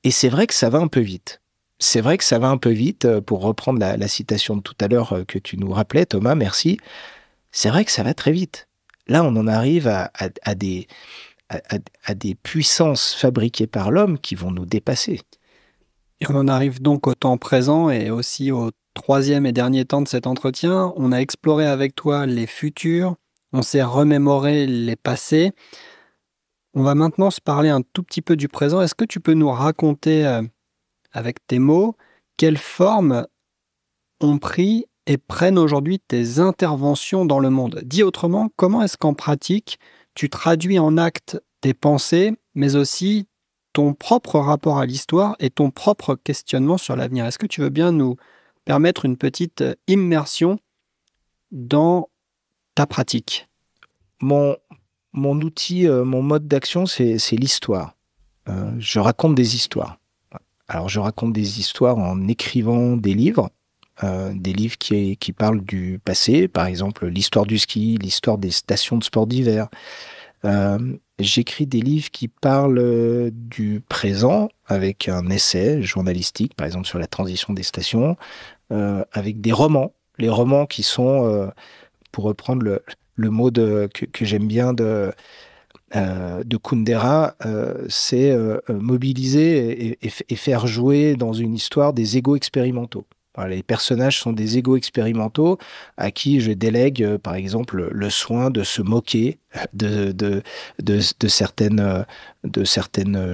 et c'est vrai que ça va un peu vite. C'est vrai que ça va un peu vite, euh, pour reprendre la, citation de tout à l'heure euh, que tu nous rappelais, Thomas, merci. C'est vrai que ça va très vite. Là, on en arrive à, à, des, à, des puissances fabriquées par l'homme qui vont nous dépasser. On en arrive donc au temps présent et aussi au troisième et dernier temps de cet entretien. On a exploré avec toi les futurs, on s'est remémoré les passés. On va maintenant se parler un tout petit peu du présent. Est-ce que tu peux nous raconter euh, avec tes mots quelle forme ont pris et prennent aujourd'hui tes interventions dans le monde? Dit autrement, comment est-ce qu'en pratique tu traduis en acte tes pensées, mais aussi ton propre rapport à l'histoire et ton propre questionnement sur l'avenir. Est-ce que tu veux bien nous permettre une petite immersion dans ta pratique? Mon, outil, euh, mon mode d'action, c'est l'histoire. Euh, je raconte des histoires. Alors, je raconte des histoires en écrivant des livres, euh, des livres qui, qui parlent du passé, par exemple l'histoire du ski, l'histoire des stations de sport d'hiver, euh, j'écris des livres qui parlent euh, du présent avec un essai journalistique, par exemple sur la transition des stations, euh, avec des romans. Les romans qui sont, euh, pour reprendre le, mot que, j'aime bien de, euh, de Kundera, c'est mobiliser et, et, et, faire jouer dans une histoire des égaux expérimentaux. Les personnages sont des égaux expérimentaux à qui je délègue, euh, par exemple, le soin de se moquer de, de, certaines,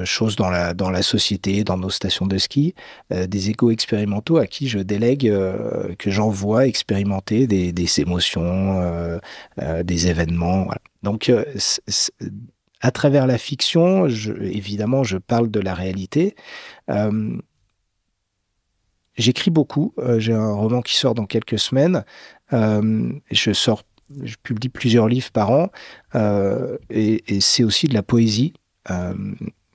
choses dans la, société, dans nos stations de ski, euh, des égaux expérimentaux à qui je délègue, euh, que j'envoie expérimenter des, émotions, euh, euh, des événements. Donc, euh, à travers la fiction, évidemment, je parle de la réalité. Euh, J'écris beaucoup. Euh, J'ai un roman qui sort dans quelques semaines. Euh, je sors, je publie plusieurs livres par an. Euh, et, c'est aussi de la poésie.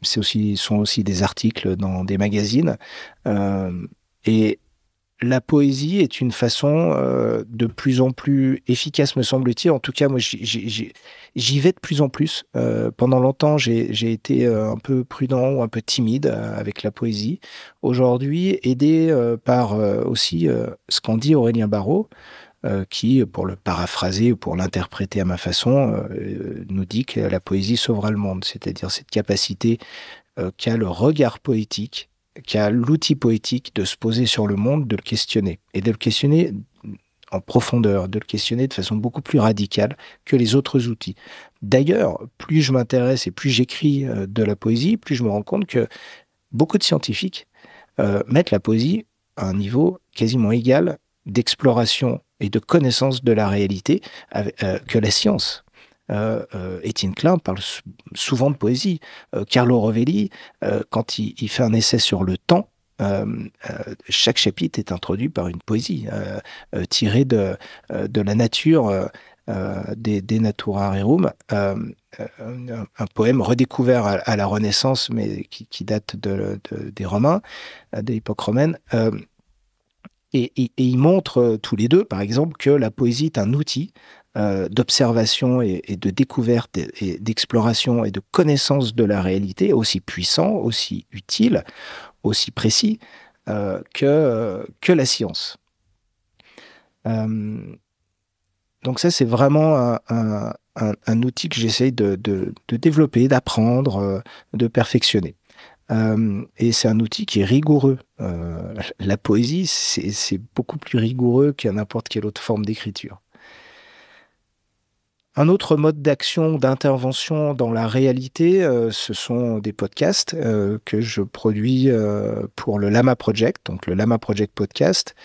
C'est aussi, sont aussi des articles dans des magazines. Et la poésie est une façon euh, de plus en plus efficace, me semble-t-il. En tout cas, moi, j'y vais de plus en plus. Euh, pendant longtemps, j'ai été euh, un peu prudent ou un peu timide avec la poésie. Aujourd'hui, aidé par aussi ce qu'en dit Aurélien Barraud, qui, pour le paraphraser ou pour l'interpréter à ma façon, nous dit que la poésie sauvera le monde, c'est-à-dire cette capacité qu'a le regard poétique qui a l'outil poétique de se poser sur le monde, de le questionner, et de le questionner en profondeur, de le questionner de façon beaucoup plus radicale que les autres outils. D'ailleurs, plus je m'intéresse et plus j'écris euh, de la poésie, plus je me rends compte que beaucoup de scientifiques euh, mettent la poésie à un niveau quasiment égal d'exploration et de connaissance de la réalité euh, que la science. Euh, euh, Klein parle souvent de poésie. Euh, Carlo Rovelli, quand il, fait un essai sur le temps, chaque chapitre est introduit par une poésie tirée de, la nature des, Natura Rerum, un, poème redécouvert à, la Renaissance, mais qui, date de, des Romains, de l'époque romaine. Et, et, et, ils montrent tous les deux, par exemple, que la poésie est un outil euh, d'observation et, de découverte et, d'exploration et de connaissance de la réalité aussi puissant, aussi utile, aussi précis euh, que, que la science. Euh, donc ça, c'est vraiment un, un, outil que j'essaye de, de, de, développer, d'apprendre, de perfectionner. et c'est un outil qui est rigoureux. la poésie, c'est beaucoup plus rigoureux qu'à n'importe quelle autre forme d'écriture. Un autre mode d'action, d'intervention dans la réalité, euh, ce sont des podcasts euh, que je produis euh, pour le Lama Project, donc le Lama Project Podcast,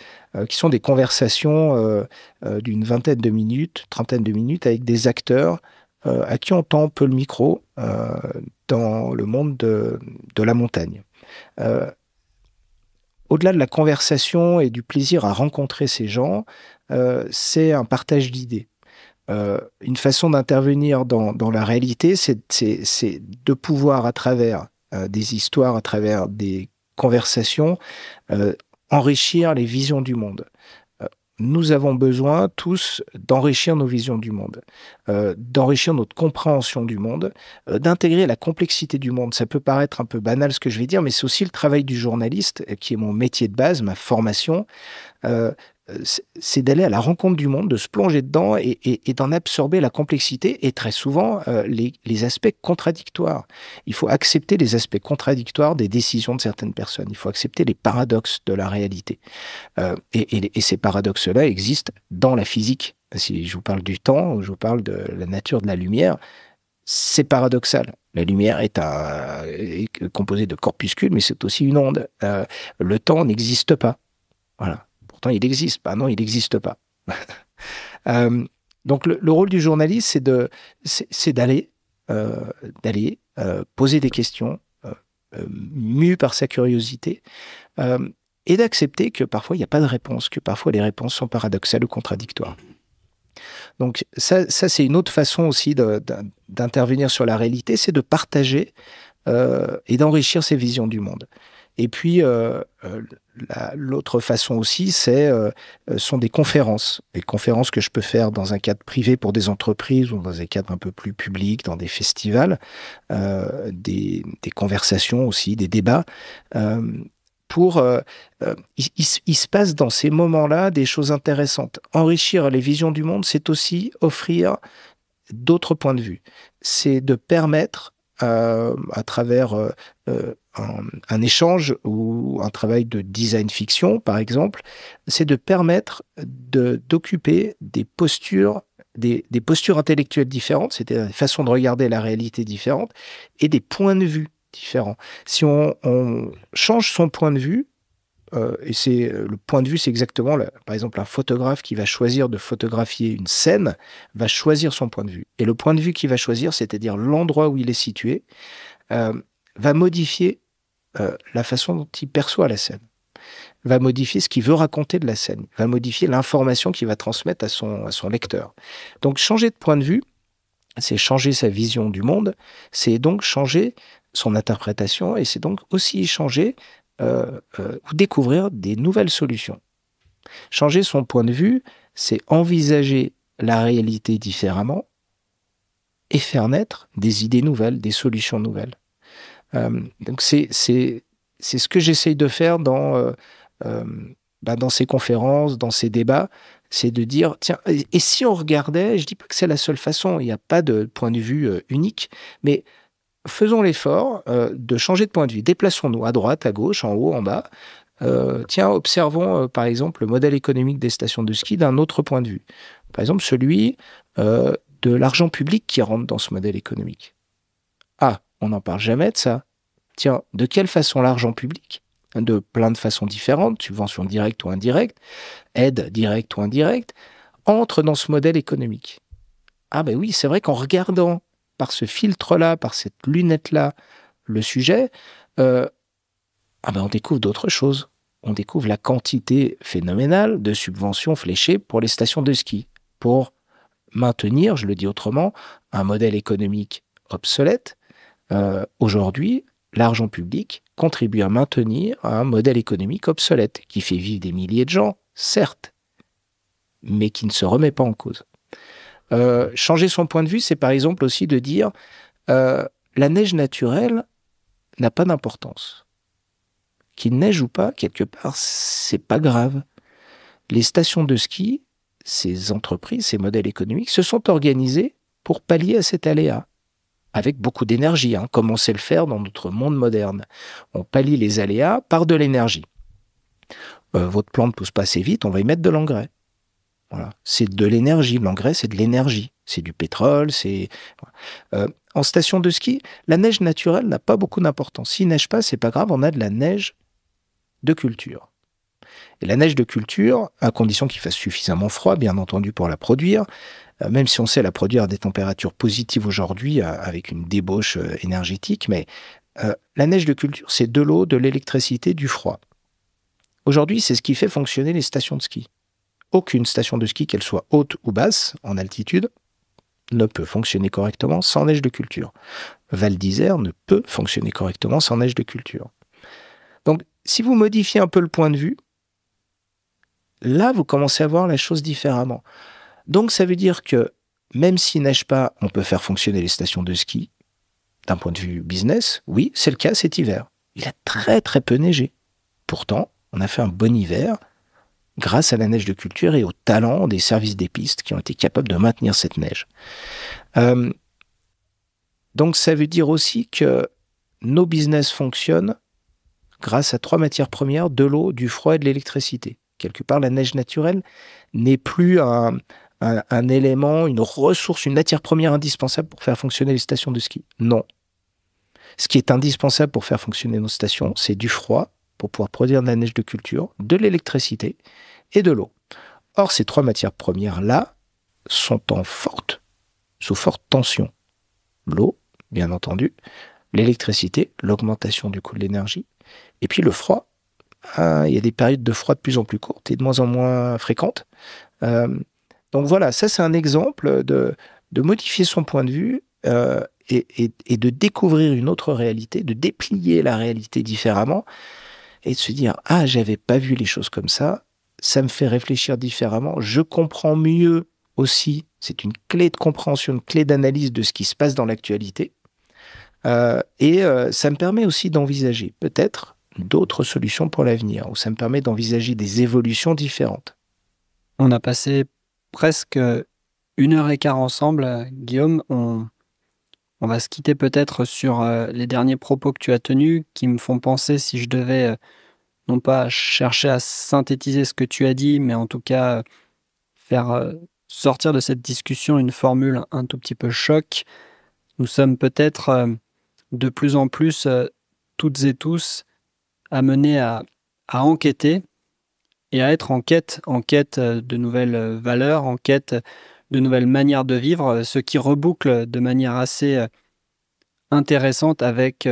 qui sont des conversations d'une vingtaine de minutes, trentaine de minutes avec des acteurs à qui on tend peu le micro dans le monde de, de la montagne. Au-delà de la conversation et du plaisir à rencontrer ces gens, c'est un partage d'idées. Euh, une façon d'intervenir dans, la réalité, c'est de pouvoir, à travers euh, des histoires, à travers des conversations, euh, enrichir les visions du monde. nous avons besoin tous d'enrichir nos visions du monde, d'enrichir notre compréhension du monde, d'intégrer la complexité du monde. Ça peut paraître un peu banal ce que je vais dire, mais c'est aussi le travail du journaliste, qui est mon métier de base, ma formation c'est d'aller à la rencontre du monde, de se plonger dedans et, d'en absorber la complexité et très souvent euh, les, aspects contradictoires. Il faut accepter les aspects contradictoires des décisions de certaines personnes. Il faut accepter les paradoxes de la réalité. Euh, et, ces paradoxes-là existent dans la physique. Si je vous parle du temps ou je vous parle de la nature de la lumière, c'est paradoxal. La lumière est, composée de corpuscules, mais c'est aussi une onde. Euh, le temps n'existe pas. Voilà. Pourtant, il existe pas. Non, il n'existe pas. Euh, donc, le, rôle du journaliste, c'est de, c'est d'aller, euh, d'aller euh, poser des questions, mu par sa curiosité, et d'accepter que parfois il n'y a pas de réponse, que parfois les réponses sont paradoxales ou contradictoires. Donc ça, ça c'est une autre façon aussi d'intervenir sur la réalité, c'est de partager et d'enrichir ses visions du monde. Et puis, euh, euh, l'autre façon aussi, c'est euh, sont des conférences. Des conférences que je peux faire dans un cadre privé pour des entreprises ou dans un cadre un peu plus public, dans des festivals, des, conversations aussi, des débats. pour, il, il, se passe dans ces moments-là des choses intéressantes. Enrichir les visions du monde, c'est aussi offrir d'autres points de vue. C'est de permettre à travers un, échange ou un travail de design fiction, par exemple, c'est de permettre d'occuper des postures, des, postures intellectuelles différentes, c'est-à-dire des façons de regarder la réalité différentes et des points de vue différents. Si on, on change son point de vue, euh, et c'est le point de vue, c'est exactement, par exemple, un photographe qui va choisir de photographier une scène va choisir son point de vue. Et le point de vue qu'il va choisir, c'est-à-dire l'endroit où il est situé, euh, va modifier euh, la façon dont il perçoit la scène, va modifier ce qu'il veut raconter de la scène, va modifier l'information qu'il va transmettre à son, lecteur. Donc changer de point de vue, c'est changer sa vision du monde, c'est donc changer son interprétation et c'est donc aussi changer euh, euh, ou découvrir des nouvelles solutions. Changer son point de vue, c'est envisager la réalité différemment et faire naître des idées nouvelles, des solutions nouvelles. Euh, donc c'est ce que j'essaye de faire dans euh, euh, bah, dans ces conférences, dans ces débats, c'est de dire tiens et si on regardait, je dis pas que c'est la seule façon, il n'y a pas de point de vue unique, mais faisons l'effort de changer de point de vue. Déplaçons-nous à droite, à gauche, en haut, en bas. tiens, observons par exemple le modèle économique des stations de ski d'un autre point de vue. Par exemple, celui de l'argent public qui rentre dans ce modèle économique. Ah, on n'en parle jamais de ça. Tiens, de quelle façon l'argent public De plein de façons différentes, subventions directes ou indirectes, aides directes ou indirectes, entre dans ce modèle économique? Ah ben oui, c'est vrai qu'en regardant par ce filtre-là, par cette lunette-là, le sujet, euh, ah ben on découvre d'autres choses. On découvre la quantité phénoménale de subventions fléchées pour les stations de ski, pour maintenir, je le dis autrement, un modèle économique obsolète. Euh, aujourd'hui, l'argent public contribue à maintenir un modèle économique obsolète qui fait vivre des milliers de gens, certes, mais qui ne se remet pas en cause. Euh, changer son point de vue, c'est par exemple aussi de dire euh, la neige naturelle n'a pas d'importance. Qu'il neige ou pas, quelque part, c'est pas grave. Les stations de ski ces entreprises, ces modèles économiques se sont organisés pour pallier à cet aléa, avec beaucoup d'énergie, hein, comme on sait le faire dans notre monde moderne. On pallie les aléas par de l'énergie. Euh, votre plante ne pousse pas assez vite, on va y mettre de l'engrais. Voilà. C'est de l'énergie. L'engrais, c'est de l'énergie. C'est du pétrole. C'est euh, en station de ski, la neige naturelle n'a pas beaucoup d'importance. S'il neige pas, c'est pas grave. On a de la neige de culture. Et la neige de culture, à condition qu'il fasse suffisamment froid, bien entendu, pour la produire, même si on sait la produire à des températures positives aujourd'hui, euh, avec une débauche euh, énergétique, mais la neige de culture, c'est de l'eau, de l'électricité, du froid. Aujourd'hui, c'est ce qui fait fonctionner les stations de ski. Aucune station de ski, qu'elle soit haute ou basse, en altitude, ne peut fonctionner correctement sans neige de culture. Val d'Isère ne peut fonctionner correctement sans neige de culture. Donc, si vous modifiez un peu le point de vue, là, vous commencez à voir la chose différemment. Donc, ça veut dire que même s'il neige pas, on peut faire fonctionner les stations de ski. D'un point de vue business, oui, c'est le cas cet hiver. Il a très très peu neigé. Pourtant, on a fait un bon hiver grâce à la neige de culture et au talent des services des pistes qui ont été capables de maintenir cette neige. Euh, donc ça veut dire aussi que nos business fonctionnent grâce à trois matières premières, de l'eau, du froid et de l'électricité quelque part, la neige naturelle n'est plus un, élément, une ressource, une matière première indispensable pour faire fonctionner les stations de ski. Non. Ce qui est indispensable pour faire fonctionner nos stations, c'est du froid pour pouvoir produire de la neige de culture, de l'électricité et de l'eau. Or, ces trois matières premières-là sont en forte, sous forte tension. L'eau, bien entendu, l'électricité, l'augmentation du coût de l'énergie, et puis le froid, ah, il y a des périodes de froid de plus en plus courtes et de moins en moins fréquentes. Euh, donc voilà, ça c'est un exemple de, modifier son point de vue euh, et, de découvrir une autre réalité, de déplier la réalité différemment et de se dire ah j'avais pas vu les choses comme ça, ça me fait réfléchir différemment, je comprends mieux aussi, c'est une clé de compréhension, une clé d'analyse de ce qui se passe dans l'actualité. Euh, et ça me permet aussi d'envisager peut-être d'autres solutions pour l'avenir, où ça me permet d'envisager des évolutions différentes. On a passé presque une heure et quart ensemble, Guillaume. On, va se quitter peut-être sur euh, les derniers propos que tu as tenus qui me font penser si je devais euh, non pas chercher à synthétiser ce que tu as dit, mais en tout cas faire euh, sortir de cette discussion une formule un tout petit peu choc. Nous sommes peut-être de plus en plus toutes et tous amené à, à enquêter et à être en quête, en quête de nouvelles valeurs, en quête de nouvelles manières de vivre, ce qui reboucle de manière assez intéressante avec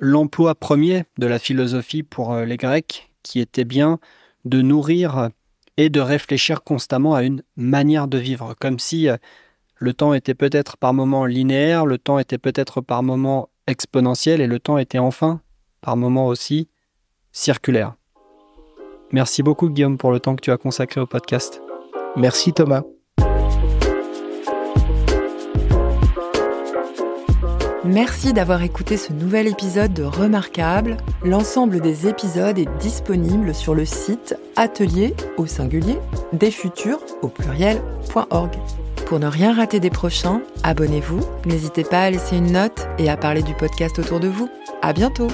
l'emploi premier de la philosophie pour les Grecs, qui était bien de nourrir et de réfléchir constamment à une manière de vivre, comme si le temps était peut-être par moments linéaire, le temps était peut-être par moments exponentiel et le temps était enfin par moments aussi circulaire. Merci beaucoup Guillaume pour le temps que tu as consacré au podcast. Merci Thomas. Merci d'avoir écouté ce nouvel épisode de Remarquable. L'ensemble des épisodes est disponible sur le site atelier au singulier des futurs au pluriel.org. Pour ne rien rater des prochains, abonnez-vous, n'hésitez pas à laisser une note et à parler du podcast autour de vous. À bientôt!